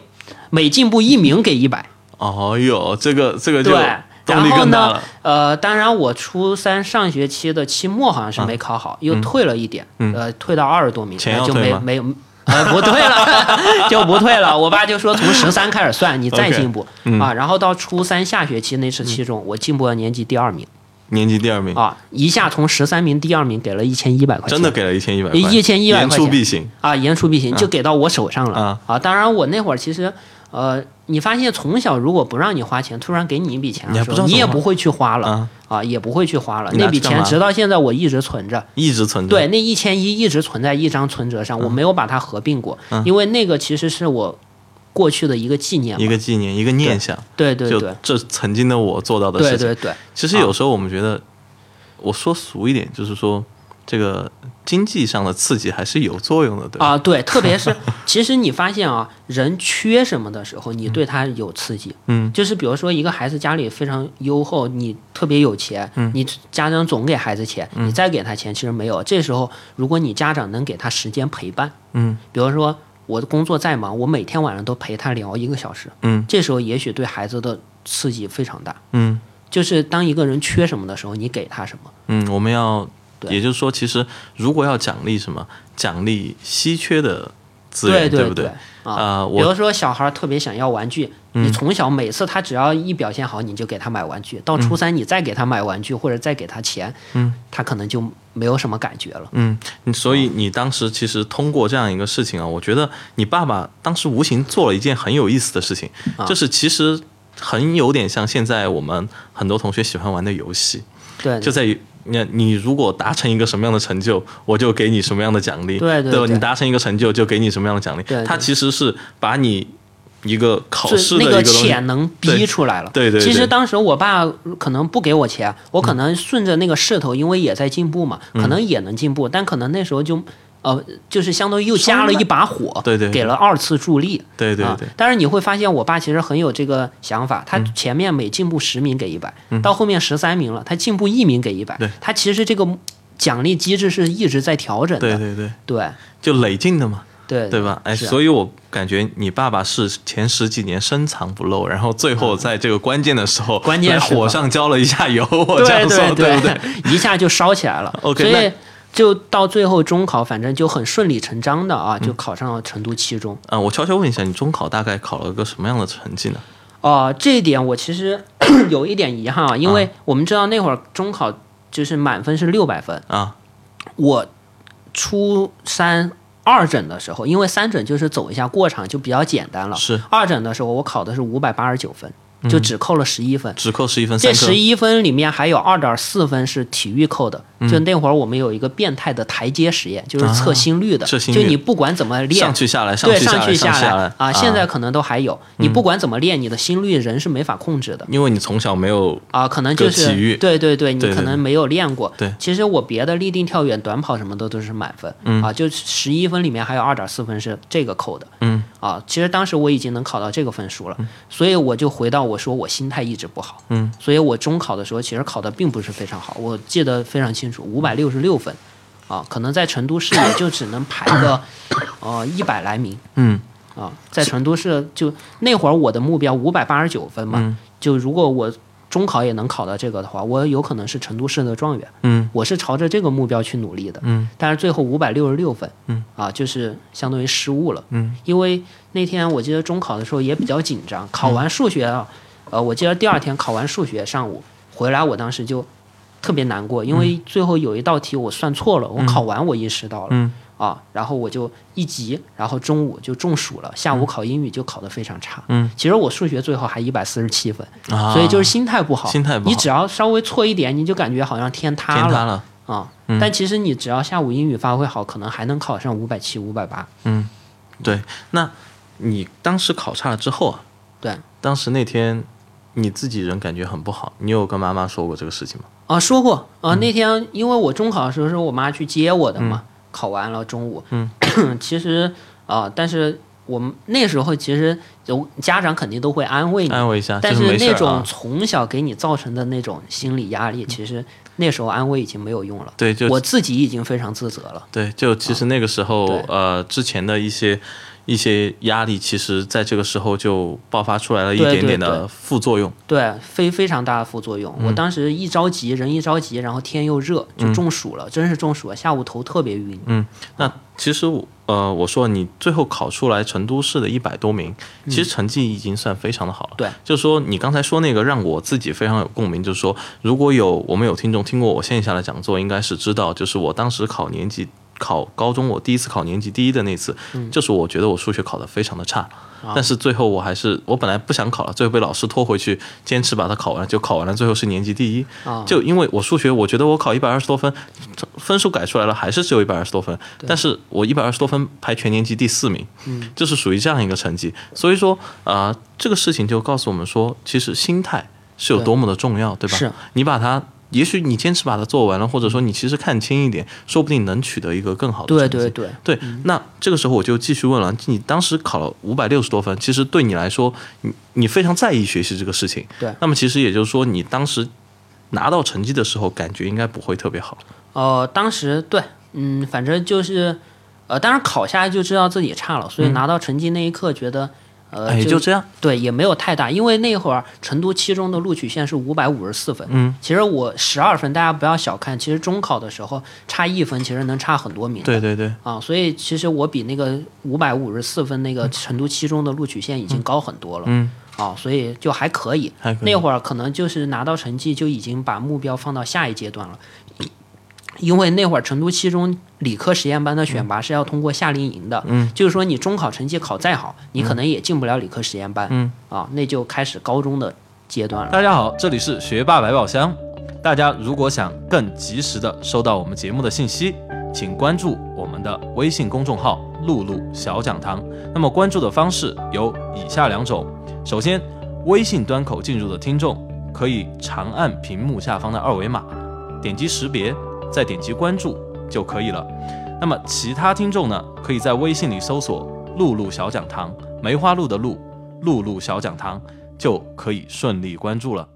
每进步一名给一百。哦哟，这个这个就对，动力然后呢更大了。，呃，当然我初三上学期的期末好像是没考好，又退了一点，嗯呃，退到二十多名，钱那就没没有。呃，不退了，就不退了。我爸就说从十三开始算，你再进步嗯啊。然后到初三下学期那次期中，我进步了年级第二名年级第二名，啊，一下从十三名第二名给了一千一百块钱，真的给了一千一百块，1100言块钱出必行。啊，言出必行，就给到我手上了啊啊。当然，我那会儿其实，呃，你发现从小如果不让你花钱，突然给你一笔钱你也不会去花了啊，啊，也不会去花了。那笔钱直到现在我一直存着，一直存着。对，那一千一一直存在一张存折上，我没有把它合并过，嗯。因为那个其实是我过去的一个纪念一。个纪念，一个念想，就对对对。这曾经的我做到的事情。对对对，其实有时候我们觉得，我说俗一点，就是说这个经济上的刺激还是有作用的，对吧？啊，对，特别是其实你发现啊，人缺什么的时候，你对他有刺激。嗯，就是比如说一个孩子家里非常优厚，你特别有钱，嗯你家长总给孩子钱，你再给他钱其实没有。这时候如果你家长能给他时间陪伴，嗯比如说我的工作再忙，我每天晚上都陪他聊一个小时，嗯这时候也许对孩子的刺激非常大。嗯就是当一个人缺什么的时候，你给他什么。嗯，我们要，对也就是说，其实如果要奖励什么，奖励稀缺的资源，对不对？啊，呃，比如说小孩特别想要玩具，你从小每次他只要一表现好，你就给他买玩具。到初三你再给他买玩具或者再给他钱，嗯，他可能就没有什么感觉了。嗯，所以你当时其实通过这样一个事情啊，我觉得你爸爸当时无形做了一件很有意思的事情，就是其实很有点像现在我们很多同学喜欢玩的游戏，对，就在于。你你如果达成一个什么样的成就，我就给你什么样的奖励。对对，你达成一个成就，就给你什么样的奖励。对，他其实是把你一个考试的那个潜能逼出来了。对对。其实当时我爸可能不给我钱，我可能顺着那个势头，因为也在进步嘛，可能也能进步，但可能那时候就。呃，就是相当于又加了一把火，对对，给了二次助力，对对对。但是你会发现，我爸其实很有这个想法，他前面每进步十名给一百，到后面十三名了，他进步一名给一百，他其实这个奖励机制是一直在调整的，对对对对，就累进的嘛，对对吧？哎，所以我感觉你爸爸是前十几年深藏不露，然后最后在这个关键的时候，关键火上浇了一下油，我这样说对不对？一下就烧起来了。OK。就到最后中考，反正就很顺理成章的啊，就考上了成都七中。啊，我悄悄问一下，你中考大概考了个什么样的成绩呢？哦，这一点我其实 有一点遗憾啊，因为我们知道那会儿中考就是满分是六百分啊。我初三二诊的时候，因为三诊就是走一下过场就比较简单了，是二诊的时候我考的是五百八十九分。就只扣了十一分，只扣十一分。这十一分里面还有二点四分是体育扣的。就那会儿我们有一个变态的台阶实验，就是测心率的。就你不管怎么练，上去下来，对，上去下来啊，现在可能都还有。你不管怎么练，你的心率人是没法控制的。因为你从小没有啊，可能就是体育，对对对，你可能没有练过。对，其实我别的立定跳远、短跑什么的都是满分。嗯啊，就十一分里面还有二点四分是这个扣的。嗯啊，其实当时我已经能考到这个分数了，所以我就回到我说我心态。一直不好，嗯，所以我中考的时候其实考的并不是非常好，我记得非常清楚，五百六十六分，啊，可能在成都市也就只能排个，呃，一百来名，嗯，啊，在成都市就那会儿我的目标五百八十九分嘛，就如果我中考也能考到这个的话，我有可能是成都市的状元，嗯，我是朝着这个目标去努力的，嗯，但是最后五百六十六分，嗯，啊，就是相当于失误了，嗯，因为那天我记得中考的时候也比较紧张，考完数学啊。呃，我记得第二天考完数学，上午回来，我当时就特别难过，因为最后有一道题我算错了。我考完我意识到了，啊，然后我就一急，然后中午就中暑了。下午考英语就考得非常差。嗯，其实我数学最后还一百四十七分，所以就是心态不好。心态不好。你只要稍微错一点，你就感觉好像天塌了。天塌了啊！但其实你只要下午英语发挥好，可能还能考上五百七、五百八。嗯，对。那你当时考差了之后啊？对，当时那天。你自己人感觉很不好，你有跟妈妈说过这个事情吗？啊，说过啊。那天因为我中考的时候是我妈去接我的嘛，考完了中午。嗯，其实啊，但是我们那时候其实有家长肯定都会安慰你，安慰一下。但是那种从小给你造成的那种心理压力，其实那时候安慰已经没有用了。对，就我自己已经非常自责了。对，就其实那个时候呃，之前的一些。一些压力，其实在这个时候就爆发出来了一点点的副作用，对，非非常大的副作用。我当时一着急，人一着急，然后天又热，就中暑了，真是中暑了，下午头特别晕。嗯，那其实我呃，我说你最后考出来成都市的一百多名，其实成绩已经算非常的好了。对，就是说你刚才说那个让我自己非常有共鸣，就是说如果有我们有听众听过我线下的讲座，应该是知道，就是我当时考年级。考高中，我第一次考年级第一的那次，就是我觉得我数学考得非常的差，但是最后我还是我本来不想考了，最后被老师拖回去坚持把它考完，就考完了，最后是年级第一。就因为我数学，我觉得我考一百二十多分，分数改出来了，还是只有一百二十多分，但是我一百二十多分排全年级第四名，就是属于这样一个成绩。所以说啊，这个事情就告诉我们说，其实心态是有多么的重要，对吧？是你把它。也许你坚持把它做完了，或者说你其实看清一点，说不定能取得一个更好的成绩。对对对对。那这个时候我就继续问了，你当时考了五百六十多分，其实对你来说，你你非常在意学习这个事情。对。那么其实也就是说，你当时拿到成绩的时候，感觉应该不会特别好。呃，当时对，嗯，反正就是，呃，当然考下来就知道自己差了，所以拿到成绩那一刻觉得。呃，哎，就这样。对，也没有太大，因为那会儿成都七中的录取线是五百五十四分，嗯，其实我十二分，大家不要小看，其实中考的时候差一分，其实能差很多名的。对对对，啊，所以其实我比那个五百五十四分那个成都七中的录取线已经高很多了。嗯，啊，所以就还可以。还可以那会儿可能就是拿到成绩就已经把目标放到下一阶段了，因为那会儿成都七中理科实验班的选拔是要通过夏令营的，嗯，就是说你中考成绩考再好，你可能也进不了理科实验班，嗯，啊，那就开始高中的阶段了。大家好，这里是学霸百宝箱。大家如果想更及时的收到我们节目的信息，请关注我们的微信公众号“露露小讲堂”。那么关注的方式有以下两种：首先，微信端口进入的听众可以长按屏幕下方的二维码，点击识别，再点击关注就可以了。那么其他听众呢，可以在微信里搜索“露露小讲堂”，梅花鹿的鹿，露露小讲堂，就可以顺利关注了。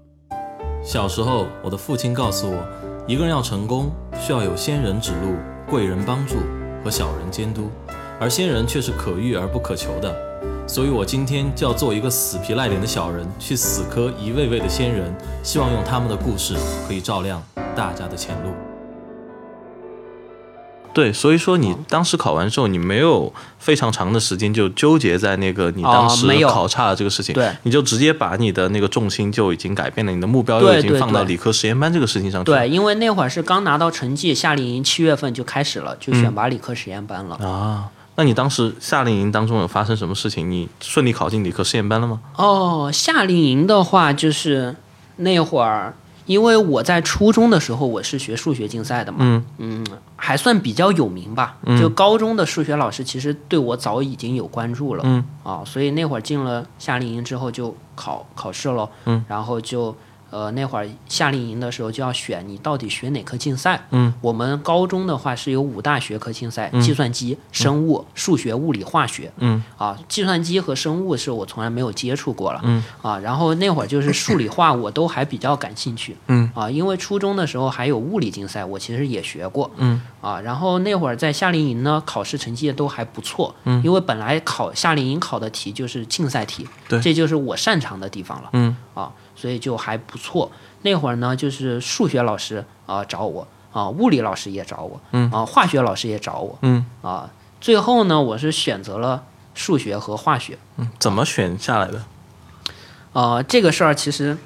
小时候，我的父亲告诉我，一个人要成功，需要有仙人指路、贵人帮助和小人监督，而仙人却是可遇而不可求的。所以我今天就要做一个死皮赖脸的小人，去死磕一位位的仙人，希望用他们的故事可以照亮大家的前路。对，所以说你当时考完之后，你没有非常长的时间就纠结在那个你当时考差的这个事情，对你就直接把你的那个重心就已经改变了，你的目标又已经放到理科实验班这个事情上去了。对，因为那会儿是刚拿到成绩，夏令营七月份就开始了，就选拔理科实验班了。啊，那你当时夏令营当中有发生什么事情？你顺利考进理科实验班了吗？哦，夏令营的话，就是那会儿，因为我在初中的时候我是学数学竞赛的嘛，嗯还算比较有名吧。就高中的数学老师其实对我早已经有关注了，嗯啊，所以那会儿进了夏令营之后就考考试了，嗯，然后就。呃，那会儿夏令营的时候就要选你到底学哪科竞赛。嗯，我们高中的话是有五大学科竞赛：计算机、生物、数学、物理、化学。嗯啊，计算机和生物是我从来没有接触过了。嗯啊，然后那会儿就是数理化我都还比较感兴趣。嗯啊，因为初中的时候还有物理竞赛，我其实也学过。嗯啊，然后那会儿在夏令营呢，考试成绩都还不错。嗯，因为本来考夏令营考的题就是竞赛题，对这就是我擅长的地方了。嗯啊，所以就还不错。那会儿呢，就是数学老师啊找我啊，物理老师也找我，嗯啊，化学老师也找我嗯啊。最后呢，我是选择了数学和化学。嗯，怎么选下来的？呃，这个事儿其实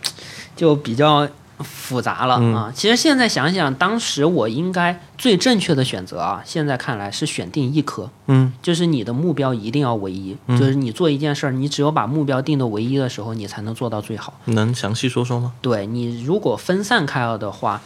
就比较复杂了嗯啊。其实现在想想，当时我应该最正确的选择啊，现在看来是选定一科，嗯就是你的目标一定要唯一，就是你做一件事儿，你只有把目标定的唯一的时候，你才能做到最好。能详细说说吗？对你如果分散开了的话，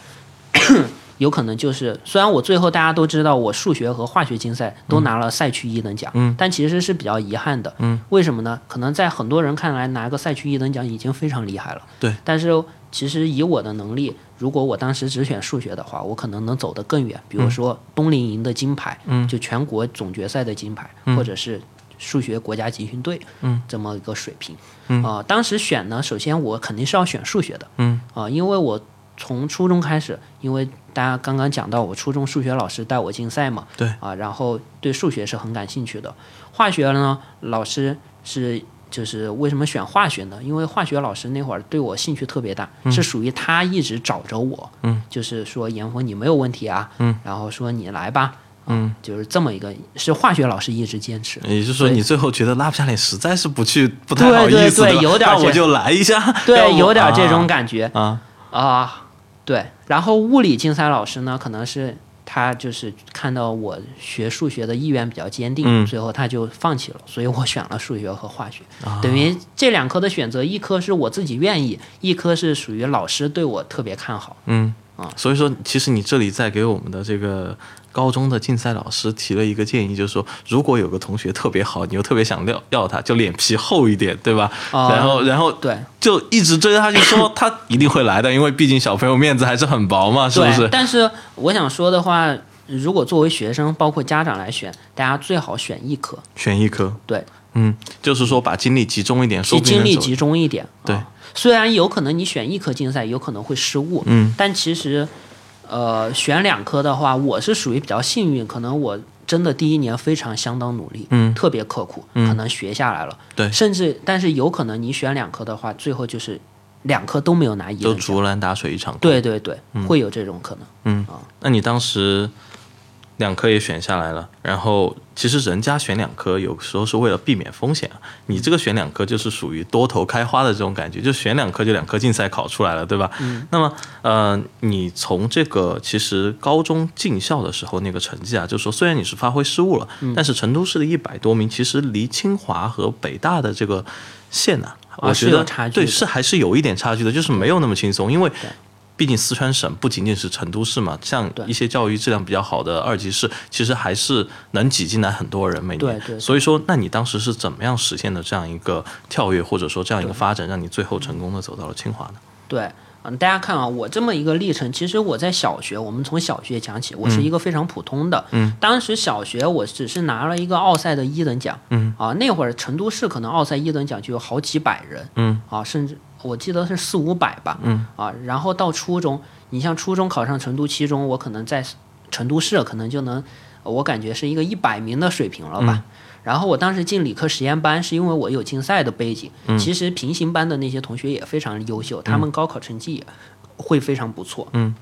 有可能就是虽然我最后大家都知道我数学和化学竞赛都拿了赛区一等奖，嗯但其实是比较遗憾的。嗯，为什么呢？可能在很多人看来拿个赛区一等奖已经非常厉害了。对，但是其实以我的能力，如果我当时只选数学的话，我可能能走得更远。比如说冬令营的金牌，嗯就全国总决赛的金牌，嗯或者是数学国家集训队，嗯，这么一个水平。嗯啊、当时选呢，首先我肯定是要选数学的。嗯啊、因为我从初中开始，因为大家刚刚讲到我初中数学老师带我竞赛嘛，对啊，然后对数学是很感兴趣的。化学呢，老师是就是为什么选化学呢？因为化学老师那会儿对我兴趣特别大，是属于他一直找着我，嗯，就是说严峰你没有问题啊，嗯，然后说你来吧，嗯，就是这么一个，是化学老师一直坚持。也就是说，你最后觉得拉不下脸，实在是不去，不太好对对意思，对对有点我就来一下，对，有点这种啊感觉啊，啊、对。然后物理竞赛老师呢，可能是他就是看到我学数学的意愿比较坚定，嗯最后他就放弃了，所以我选了数学和化学。啊等于这两科的选择，一科是我自己愿意，一科是属于老师对我特别看好。嗯啊。所以说，其实你这里在给我们的这个高中的竞赛老师提了一个建议，就是说，如果有个同学特别好，你又特别想要要他，就脸皮厚一点，对吧？啊。然后，然后对，就一直追着他去说他一定会来的，因为毕竟小朋友面子还是很薄嘛，是不，是？但是我想说的话，如果作为学生，包括家长来选，大家最好选一科，选一科，对，嗯，就是说把精力集中一点，说集精力集中一点。对。啊虽然有可能你选一科竞赛有可能会失误，嗯但其实，呃，选两科的话，我是属于比较幸运，可能我真的第一年非常相当努力，嗯特别刻苦，嗯可能学下来了，对甚至但是有可能你选两科的话，最后就是两科都没有拿一都，竹篮打水一场空。对对对，会有这种可能。嗯啊，那你当时两科也选下来了，然后其实人家选两科有时候是为了避免风险啊，你这个选两科就是属于多头开花的这种感觉，就选两科就两科竞赛考出来了，对吧？嗯。那么呃，你从这个其实高中进校的时候那个成绩啊，就说虽然你是发挥失误了，但是成都市的一百多名其实离清华和北大的这个线呢、我觉得对是还是有一点差距的，就是没有那么轻松，因为毕竟四川省不仅仅是成都市嘛，像一些教育质量比较好的二级市，其实还是能挤进来很多人每年。对对所以说，那你当时是怎么样实现的这样一个跳跃，或者说这样一个发展，让你最后成功的走到了清华呢？对，嗯，大家看啊，我这么一个历程，其实我在小学，我们从小学讲起，我是一个非常普通的。嗯，当时小学我只是拿了一个奥赛的一等奖。嗯，啊，那会儿成都市可能奥赛一等奖就有好几百人。嗯，啊，甚至我记得是四五百吧。嗯，啊，然后到初中，你像初中考上成都七中，我可能在成都市可能就能，我感觉是一个一百名的水平了吧。然后我当时进理科实验班，是因为我有竞赛的背景。其实平行班的那些同学也非常优秀，他们高考成绩也会非常不错。嗯。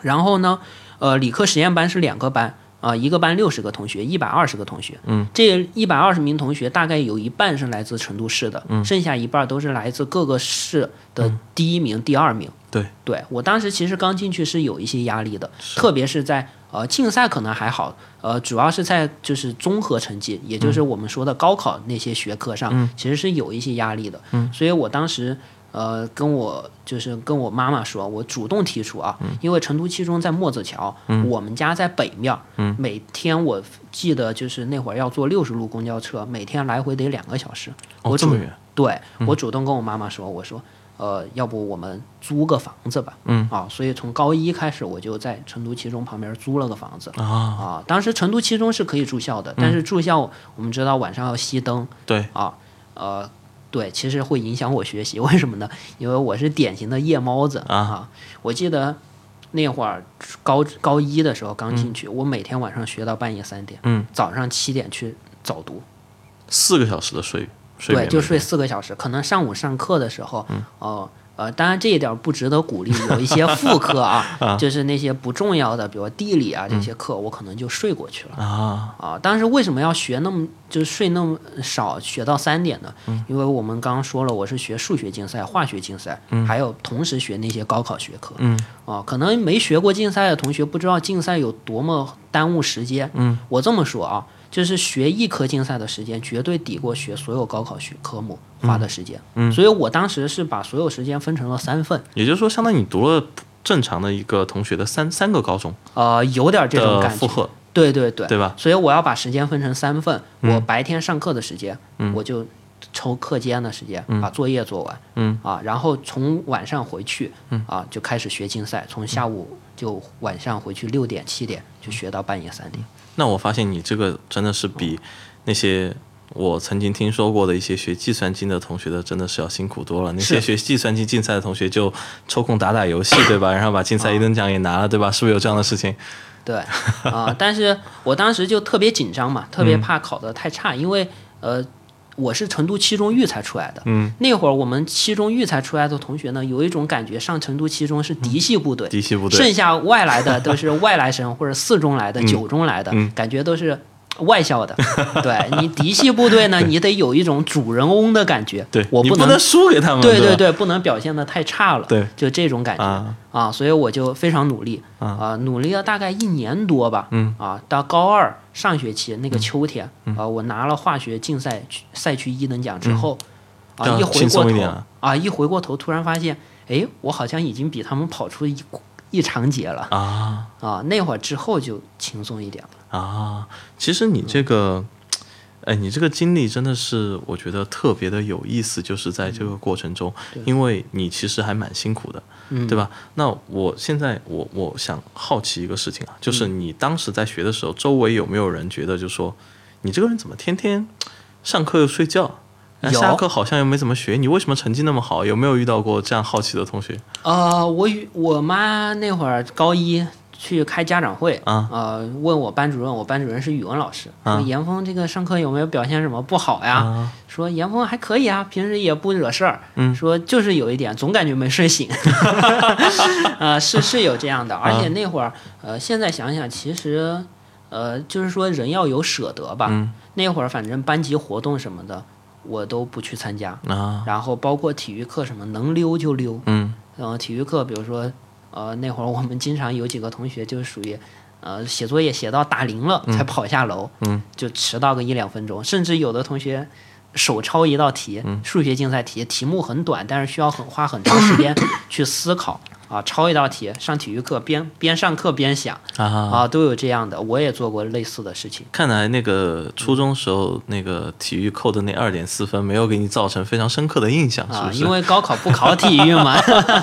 然后呢，呃，理科实验班是两个班。啊、一个班六十个同学，一百二十个同学。嗯，这一百二十名同学大概有一半是来自成都市的，嗯。剩下一半都是来自各个市的第一名、第二名。对，对我当时其实刚进去是有一些压力的，特别是在呃竞赛可能还好，呃主要是在就是综合成绩，也就是我们说的高考那些学科上，其实是有一些压力的。嗯，所以我当时呃跟我就是跟我妈妈说，我主动提出啊，因为成都七中在墨子桥，我们家在北面，嗯，每天我记得就是那会儿要坐六十路公交车，每天来回得两个小时。哦，我主这么远，对我主动跟我妈妈说，我说，呃，要不我们租个房子吧？嗯。啊，所以从高一开始，我就在成都七中旁边租了个房子。啊，啊，当时成都七中是可以住校的，但是住校我们知道晚上要熄灯。对，啊，呃，对，其实会影响我学习。为什么呢？因为我是典型的夜猫子啊我记得那会儿高高一的时候刚进去，我每天晚上学到半夜三点，嗯，早上七点去早读。四个小时的睡睡对，就睡四个小时。可能上午上课的时候，嗯哦、呃，当然这一点不值得鼓励，有一些 副课啊，就是那些不重要的，比如地理啊这些课，我可能就睡过去了。啊，啊，当时为什么要学那么就是睡那么少，学到三点呢？嗯因为我们刚刚说了，我是学数学竞赛、化学竞赛，还有同时学那些高考学科。嗯，啊，可能没学过竞赛的同学不知道竞赛有多么耽误时间。嗯，我这么说啊，就是学一科竞赛的时间绝对抵过学所有高考学科目花的时间。嗯所以我当时是把所有时间分成了三份，也就是说，相当于你读了正常的一个同学的三三个高中呃，有点这种感觉。负荷，对对对，对吧？所以我要把时间分成三份，嗯我白天上课的时间，我就抽课间的时间、把作业做完，嗯啊，然后从晚上回去，啊就开始学竞赛，从下午就晚上回去六点七点就学到半夜三点。那我发现你这个真的是比那些我曾经听说过的一些学计算机的同学的，真的是要辛苦多了。那些学计算机竞赛的同学就抽空打打游戏，对吧？然后把竞赛一等奖也拿了，对吧？是不是有这样的事情？对，啊、但是我当时就特别紧张嘛，特别怕考得太差，因为呃，我是成都七中育才出来的，嗯，那会儿我们七中育才出来的同学呢，有一种感觉，上成都七中是嫡系部队，嫡系部队。剩下外来的都是外来生或者四中来的、九中来的，嗯。感觉都是外校的。对你嫡系部队呢，你得有一种主人翁的感觉，对我能不能输给他们，对对对对，不能表现的太差了，对，就这种感觉。啊。啊，所以我就非常努力。啊、努力了大概一年多吧，嗯。啊，到高二上学期那个秋天啊，我拿了化学竞赛区赛区一等奖之后，啊，一回过头啊，一回过头突然发现，哎，我好像已经比他们跑出一一长节了啊啊，那会儿之后就轻松一点了。啊！其实你这个。哎，你这个经历真的是我觉得特别的有意思，就是在这个过程中，因为你其实还蛮辛苦的，嗯对吧？那我现在我我想好奇一个事情啊，就是嗯你当时在学的时候，周围有没有人觉得就说你这个人怎么天天上课又睡觉，有。下课好像又没怎么学，你为什么成绩那么好？有没有遇到过这样好奇的同学？呃，我与我妈那会儿高一去开家长会啊。呃，问我班主任，我班主任是语文老师，啊。说严峰这个上课有没有表现什么不好呀？啊。说严峰还可以啊，平时也不惹事儿，嗯。说就是有一点总感觉没睡醒，呃，是是有这样的，而且那会儿呃，现在想想其实呃，就是说人要有舍得吧，嗯。那会儿反正班级活动什么的我都不去参加，啊。然后包括体育课什么能溜就溜，嗯。然后体育课，比如说，呃，那会儿我们经常有几个同学就是属于，呃，写作业写到打铃了才跑下楼，嗯，就迟到个一两分钟，甚至有的同学手抄一道题，嗯。数学竞赛题，题目很短，但是需要很花很长时间去思考啊，抄一道题，上体育课边边上课边想啊！啊，都有这样的，我也做过类似的事情。看来那个初中时候那个体育扣的那二点四分，没有给你造成非常深刻的印象，是啊，不是？因为高考不考体育嘛。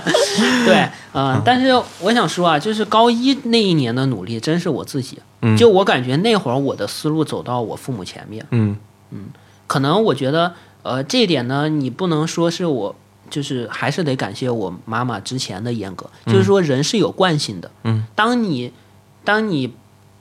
对，嗯、但是我想说啊，就是高一那一年的努力，真是我自己。嗯就我感觉那会儿我的思路走到我父母前面，嗯嗯可能我觉得，呃，这一点呢，你不能说是我，就是还是得感谢我妈妈之前的严格，就是说人是有惯性的。嗯，当你，当你。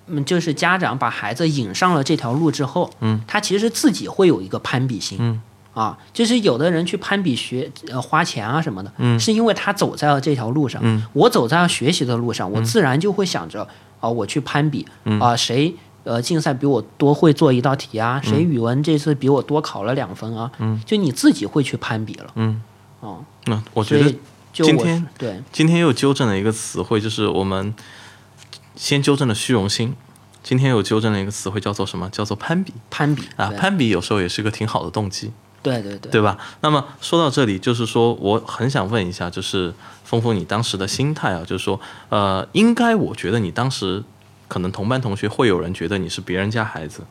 嗯，就是家长把孩子引上了这条路之后，嗯，他其实自己会有一个攀比心，嗯，啊，就是有的人去攀比学呃花钱啊什么的，嗯。是因为他走在了这条路上，嗯，我走在了学习的路上，我自然就会想着啊、我去攀比，嗯。啊、谁呃竞赛比我多会做一道题啊，谁语文这次比我多考了两分啊，嗯，就你自己会去攀比了，嗯，哦、那我觉得今天对今天又纠正了一个词汇，就是我们先纠正了虚荣心，今天又纠正了一个词汇，叫做什么？叫做攀比攀比啊！攀比有时候也是个挺好的动机。对对对对吧？那么说到这里，就是说，我很想问一下，就是峰峰，你当时的心态啊，就是说，呃，应该我觉得你当时可能同班同学会有人觉得你是别人家孩子，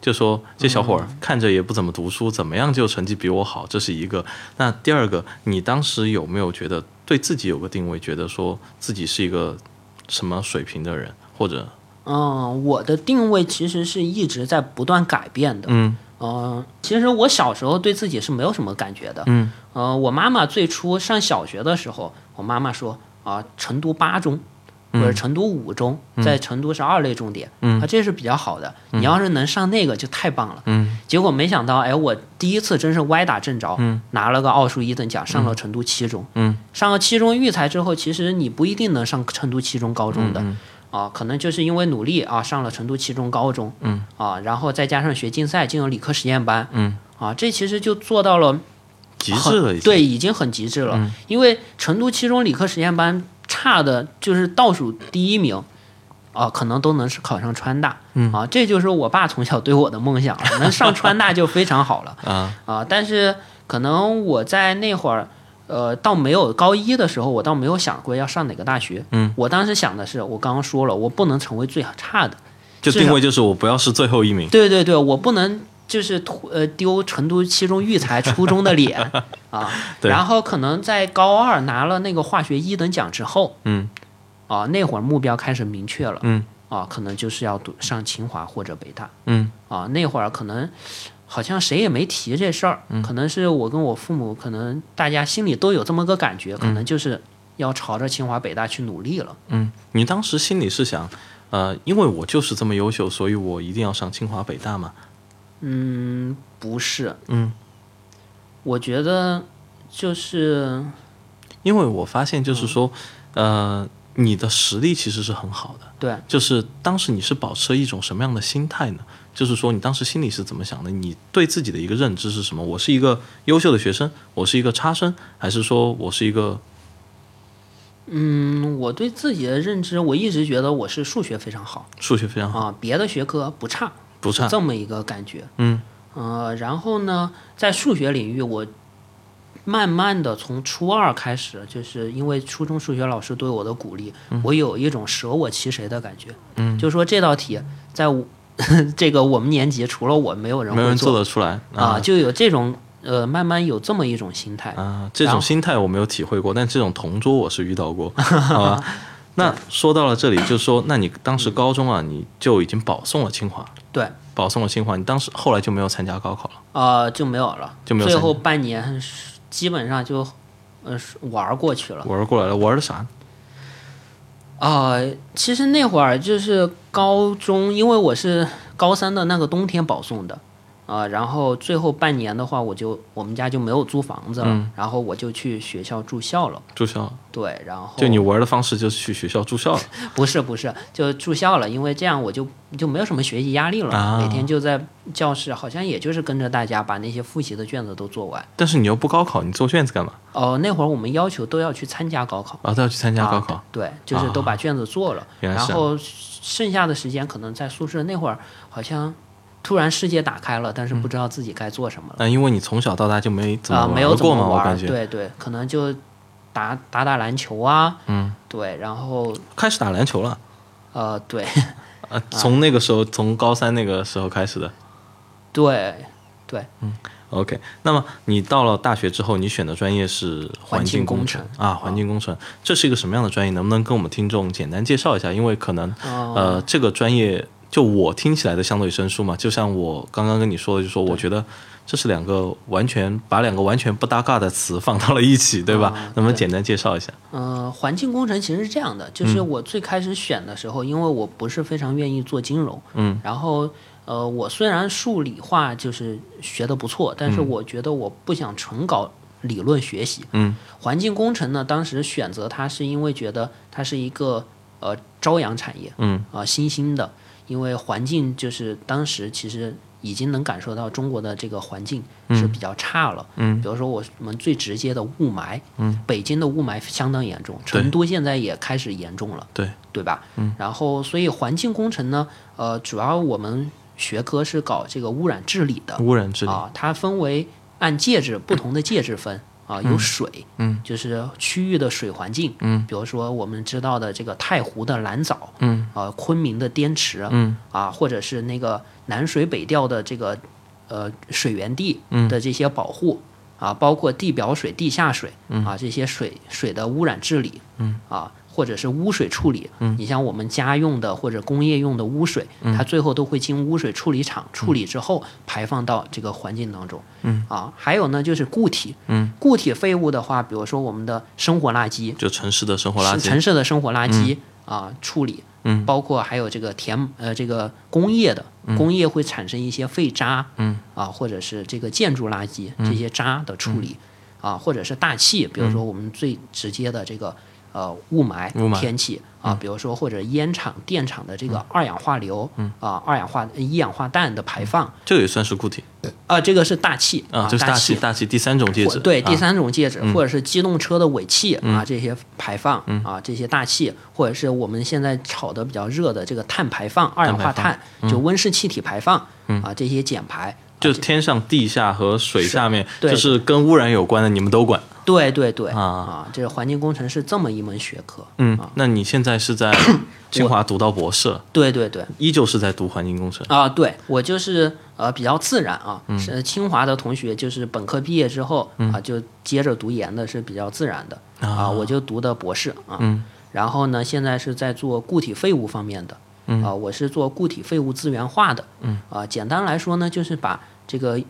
就说这小伙儿看着也不怎么读书，怎么样就成绩比我好，这是一个。那第二个，你当时有没有觉得对自己有个定位，觉得说自己是一个什么水平的人，或者嗯，我的定位其实是一直在不断改变的。嗯嗯，其实我小时候对自己是没有什么感觉的。嗯呃，我妈妈最初上小学的时候，我妈妈说啊、成都八中或者成都五中，在成都是二类重点，嗯啊，这是比较好的。你要是能上那个就太棒了。嗯结果没想到，哎，我第一次真是歪打正着，嗯拿了个奥数一等奖，上了成都七中。嗯上了七中育才之后，其实你不一定能上成都七中高中的。嗯啊，可能就是因为努力啊，上了成都七中高中，嗯，啊，然后再加上学竞赛，进了理科实验班，嗯，啊，这其实就做到了极致了。对，已经很极致了。嗯因为成都七中理科实验班差的就是倒数第一名，啊，可能都能是考上川大，嗯啊，这就是我爸从小对我的梦想了，能 上川大就非常好了啊啊。但是可能我在那会儿。呃，倒没有高一的时候，我倒没有想过要上哪个大学。嗯，我当时想的是，我刚刚说了，我不能成为最差的。就定位就是我不要是最后一名。对对对，我不能就是突呃丢成都七中育才初中的脸 啊。然后可能在高二拿了那个化学一等奖之后嗯啊，那会儿目标开始明确了嗯啊，可能就是要读上清华或者北大嗯啊。那会儿可能好像谁也没提这事儿，嗯可能是我跟我父母，可能大家心里都有这么个感觉，嗯可能就是要朝着清华北大去努力了。嗯，你当时心里是想，呃，因为我就是这么优秀，所以我一定要上清华北大嘛？嗯，不是，嗯，我觉得就是因为我发现嗯就是说，呃，你的实力其实是很好的。对。就是当时你是保持了一种什么样的心态呢？就是说你当时心里是怎么想的？你对自己的一个认知是什么？我是一个优秀的学生，我是一个差生，还是说我是一个嗯，我对自己的认知，我一直觉得我是数学非常好数学非常好，啊，别的学科不差，不差？这么一个感觉。嗯呃，然后呢，在数学领域，我慢慢的从初二开始，就是因为初中数学老师对我的鼓励，我有一种舍我其谁的感觉。嗯，就是说这道题在我 这个我们年级除了我，没有人没有人做做得出来啊，就有这种呃，慢慢有这么一种心态。啊，这种心态我没有体会过，但这种同桌我是遇到过，好吧？那说到了这里，就是说，那你当时高中啊，你就已经保送了清华，对，保送了清华，你当时后来就没有参加高考了，呃，就没有了，就没有最后半年基本上就呃玩过去了。玩过来了，玩的啥？呃，其实那会儿就是高中，因为我是高三的那个冬天保送的，啊、然后最后半年的话，我就我们家就没有租房子了，嗯然后我就去学校住校了。住校，对，然后就你玩的方式就是去学校住校了。不是不是，就住校了，因为这样我就就没有什么学习压力了，啊每天就在教室，好像也就是跟着大家把那些复习的卷子都做完。但是你又不高考，你做卷子干嘛？哦、那会儿我们要求都要去参加高考。啊，都要去参加高考。啊对，就是都把卷子做了，然后剩下的时间可能在宿舍。那会儿好像突然世界打开了，但是不知道自己该做什么了那、因为你从小到大就没怎么啊、玩没有怎过嘛，我么玩儿。感觉。对对，可能就打打打篮球啊，嗯，对，然后开始打篮球了。呃，对 呃，从那个时候，从高三那个时候开始的。对对，嗯 OK，那么你到了大学之后，你选的专业是环境工程啊，环境工程，这是一个什么样的专业？能不能跟我们听众简单介绍一下？因为可能哦呃，这个专业就我听起来的相对生疏嘛，就像我刚刚跟你说的，就说我觉得这是两个完全把两个完全不搭嘎的词放到了一起，对吧？啊能不能简单介绍一下？呃，环境工程其实是这样的，就是我最开始选的时候，因为我不是非常愿意做金融，嗯，然后呃，我虽然数理化就是学的不错，但是我觉得我不想纯搞理论学习，嗯，环境工程呢，当时选择它是因为觉得它是一个呃朝阳产业，嗯。啊、新兴的，因为环境就是当时其实已经能感受到中国的这个环境是比较差了。嗯比如说我们最直接的雾霾，嗯，北京的雾霾相当严重，对成都现在也开始严重了，对，对吧？嗯，然后所以环境工程呢，呃，主要我们学科是搞这个污染治理的污染治理，啊，它分为按介质不同的介质分。啊，有水，嗯，就是区域的水环境，嗯，比如说我们知道的这个太湖的蓝藻，嗯，啊，昆明的滇池，嗯，啊，或者是那个南水北调的这个呃水源地嗯。的这些保护，啊，包括地表水、地下水，啊，这些水水的污染治理，嗯，啊，或者是污水处理，嗯，你像我们家用的或者工业用的污水，它最后都会经污水处理厂处理之后排放到这个环境当中，嗯，啊，还有呢就是固体，嗯，固体废物的话，比如说我们的生活垃圾，就城市的生活垃圾，城市的生活垃圾、啊处理，嗯，包括还有这个填呃这个工业的，工业会产生一些废渣，嗯。啊或者是这个建筑垃圾、这些渣的处理，啊或者是大气，比如说我们最直接的这个呃雾霾雾霾。天气啊，比如说或者烟厂、电厂的这个二氧化硫，啊二氧化一氧化氮的排放，这个也算是固体。啊这个是大气啊，就是大气，大气。第三种介质，对，第啊三种介质，或者是机动车的尾气、嗯。啊，这些排放、啊，这些大气，或者是我们现在炒的比较热的这个碳排放、二氧化碳，就温室气体排放、啊，这些减排。就天上、地下和水下面，对。就是跟污染有关的，你们都管。对对对啊这个环境工程是这么一门学科。嗯，那你现在是在 清华读到博士了，对对对依旧是在读环境工程。啊，对我就是呃比较自然啊，嗯是清华的同学，就是本科毕业之后、啊，就接着读研的是比较自然的啊，我就读的博士啊，嗯然后呢，现在是在做固体废物方面的，嗯啊，我是做固体废物资源化的，嗯，啊，简单来说呢，就是把这个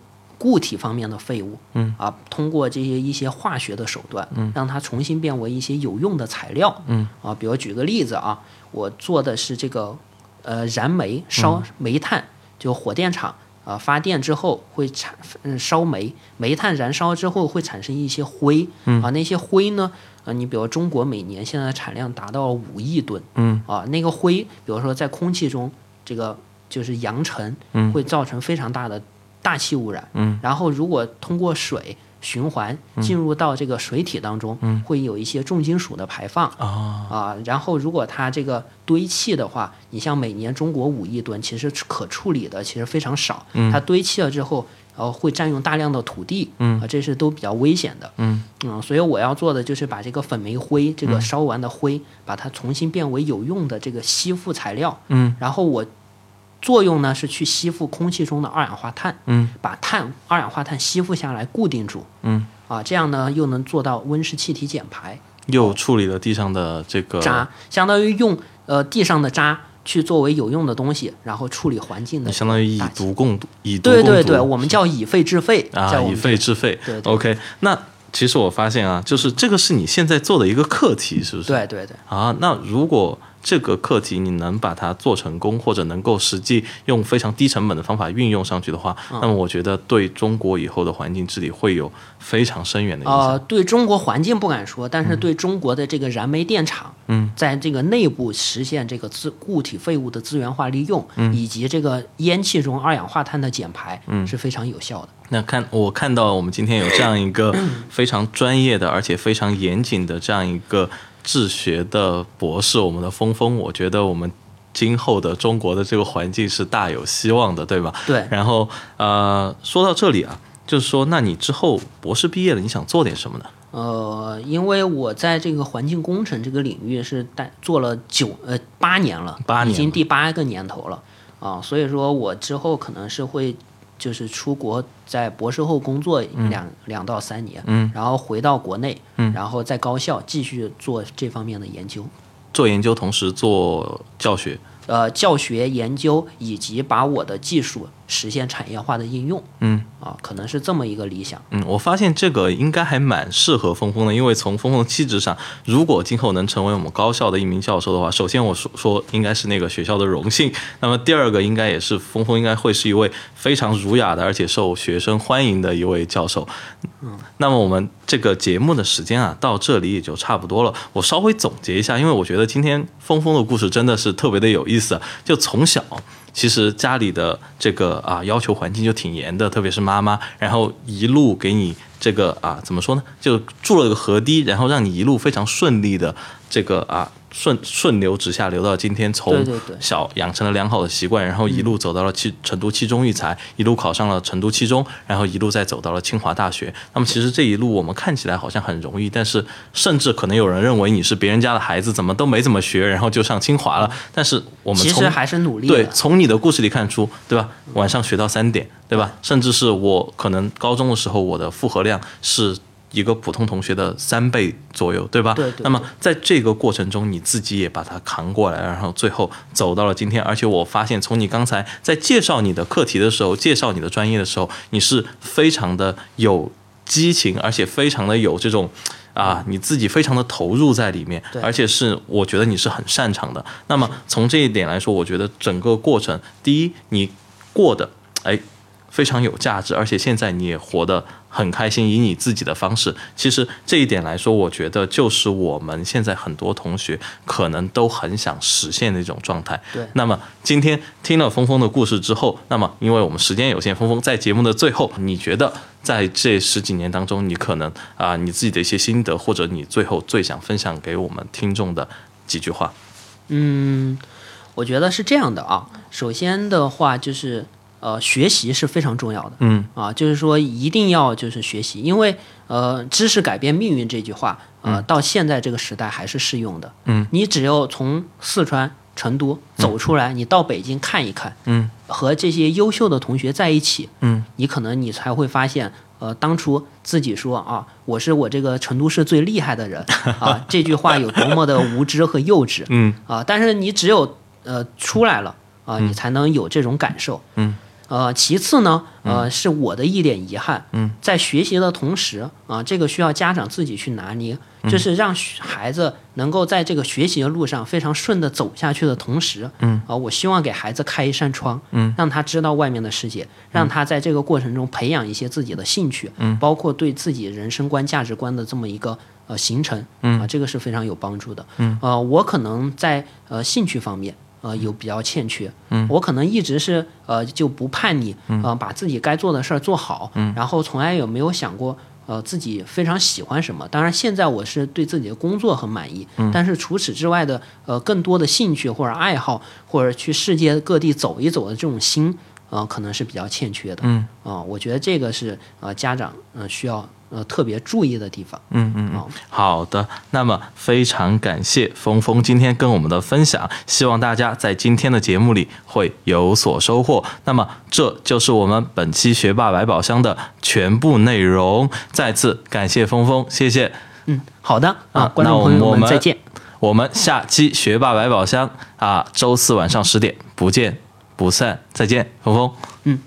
固体方面的废物，嗯，啊，通过这些一些化学的手段，嗯，让它重新变为一些有用的材料，嗯，啊，比如举个例子啊，我做的是这个，呃，燃煤烧煤炭，就火电厂。啊，发电之后会产嗯烧煤，煤炭燃烧之后会产生一些灰，嗯。啊，那些灰呢，啊，你比如中国每年现在产量达到五亿吨，嗯。啊，那个灰，比如说在空气中，这个就是扬尘，嗯。会造成非常大的大气污染。嗯，然后如果通过水循环进入到这个水体当中，嗯会有一些重金属的排放。啊，啊，然后如果它这个堆砌的话，你像每年中国五亿吨，其实可处理的其实非常少。嗯它堆砌了之后，然后会占用大量的土地，嗯啊，这是都比较危险的。嗯所以我要做的就是把这个粉煤灰，这个烧完的灰，把它重新变为有用的这个吸附材料。嗯然后我作用呢是去吸附空气中的二氧化碳，嗯把碳二氧化碳吸附下来固定住。嗯，啊，这样呢又能做到温室气体减排。又处理了地上的这个渣，相当于用呃地上的渣去作为有用的东西，然后处理环境的这个相当于以毒攻毒，以毒攻毒。对对对，我们叫以废制废，啊，以废制废。对对 OK，那其实我发现啊，就是这个是你现在做的一个课题，是不是？对对对。啊，那如果这个课题你能把它做成功，或者能够实际用非常低成本的方法运用上去的话，那么我觉得对中国以后的环境治理会有非常深远的影响。呃，对中国环境不敢说，但是对中国的这个燃煤电厂，嗯，在这个内部实现这个资固体废物的资源化利用，嗯，以及这个烟气中二氧化碳的减排，嗯，是非常有效的。那看我看到我们今天有这样一个非常专业的，而且非常严谨的这样一个。治学的博士，我们的峰峰，我觉得我们今后的中国的这个环境是大有希望的，对吧？对。然后呃，说到这里啊，就是说，那你之后博士毕业了，你想做点什么呢？呃，因为我在这个环境工程这个领域是待做了九呃八年了，八年，已经第八个年头了啊，所以说我之后可能是会。就是出国在博士后工作两两到三年，嗯，然后回到国内，嗯，然后在高校继续做这方面的研究，做研究同时做教学。呃，教学研究以及把我的技术实现产业化的应用，嗯，啊，可能是这么一个理想。嗯，我发现这个应该还蛮适合峰峰的，因为从峰峰的气质上，如果今后能成为我们高校的一名教授的话，首先我说说应该是那个学校的荣幸，那么第二个应该也是峰峰应该会是一位非常儒雅的，而且受学生欢迎的一位教授。嗯，那么我们这个节目的时间啊，到这里也就差不多了。我稍微总结一下，因为我觉得今天峰峰的故事真的是特别的有意思。就从小，其实家里的这个啊要求环境就挺严的，特别是妈妈，然后一路给你这个啊怎么说呢？就筑了个河堤，然后让你一路非常顺利的这个啊。顺顺流直下，流到今天，从小养成了良好的习惯，然后一路走到了七成都七中育才，一路考上了成都七中，然后一路再走到了清华大学。那么其实这一路我们看起来好像很容易，但是甚至可能有人认为你是别人家的孩子，怎么都没怎么学，然后就上清华了。但是我们其实还是努力。对，从你的故事里看出，对吧？晚上学到三点，对吧？甚至是我可能高中的时候，我的负荷量是。一个普通同学的三倍左右，对吧？对对。那么在这个过程中，你自己也把它扛过来，然后最后走到了今天。而且我发现，从你刚才在介绍你的课题的时候，介绍你的专业的时候，你是非常的有激情，而且非常的有这种啊，你自己非常的投入在里面，而且是我觉得你是很擅长的。那么从这一点来说，我觉得整个过程，第一，你过的哎非常有价值，而且现在你也活得。很开心，以你自己的方式，其实这一点来说，我觉得就是我们现在很多同学可能都很想实现的一种状态。对。那么今天听了峰峰的故事之后，那么因为我们时间有限，峰峰在节目的最后，你觉得在这十几年当中，你可能啊你自己的一些心得，或者你最后最想分享给我们听众的几句话？嗯，我觉得是这样的啊。首先的话就是。呃，学习是非常重要的，嗯。啊，就是说一定要就是学习，因为呃，知识改变命运这句话，呃，到现在这个时代还是适用的，嗯，你只有从四川成都走出来，你到北京看一看，嗯，和这些优秀的同学在一起，嗯，你可能你才会发现，呃，当初自己说啊，我是我这个成都市最厉害的人 啊，这句话有多么的无知和幼稚，嗯。啊，但是你只有呃出来了啊，你才能有这种感受，嗯。呃，其次呢，呃，是我的一点遗憾，嗯，在学习的同时啊，这个需要家长自己去拿捏，就是让孩子能够在这个学习的路上非常顺的走下去的同时，嗯，啊，我希望给孩子开一扇窗，嗯，让他知道外面的世界，让他在这个过程中培养一些自己的兴趣，嗯，包括对自己人生观、价值观的这么一个呃形成，嗯，啊，这个是非常有帮助的，嗯，呃，我可能在呃兴趣方面。呃，有比较欠缺，嗯，我可能一直是呃就不叛逆，呃，把自己该做的事儿做好，嗯，然后从来也没有想过呃自己非常喜欢什么。当然，现在我是对自己的工作很满意，嗯，但是除此之外的呃更多的兴趣或者爱好，或者去世界各地走一走的这种心，呃，可能是比较欠缺的，嗯，啊，我觉得这个是呃家长呃需要。呃，特别注意的地方。嗯嗯嗯，好的。那么非常感谢峰峰今天跟我们的分享，希望大家在今天的节目里会有所收获。那么这就是我们本期学霸百宝箱的全部内容。再次感谢峰峰，谢谢。嗯，好的啊，观众朋友们再见。我们下期学霸百宝箱啊，周四晚上十点不见不散。再见，峰峰。嗯，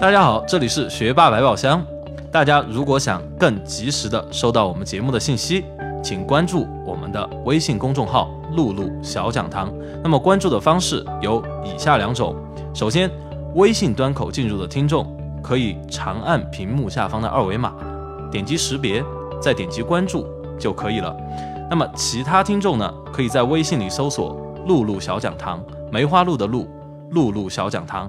大家好，这里是学霸百宝箱。大家如果想更及时的收到我们节目的信息，请关注我们的微信公众号“露露小讲堂”。那么关注的方式有以下两种：首先，微信端口进入的听众可以长按屏幕下方的二维码，点击识别，再点击关注就可以了。那么其他听众呢，可以在微信里搜索“露露小讲堂”，梅花鹿的鹿，露露小讲堂，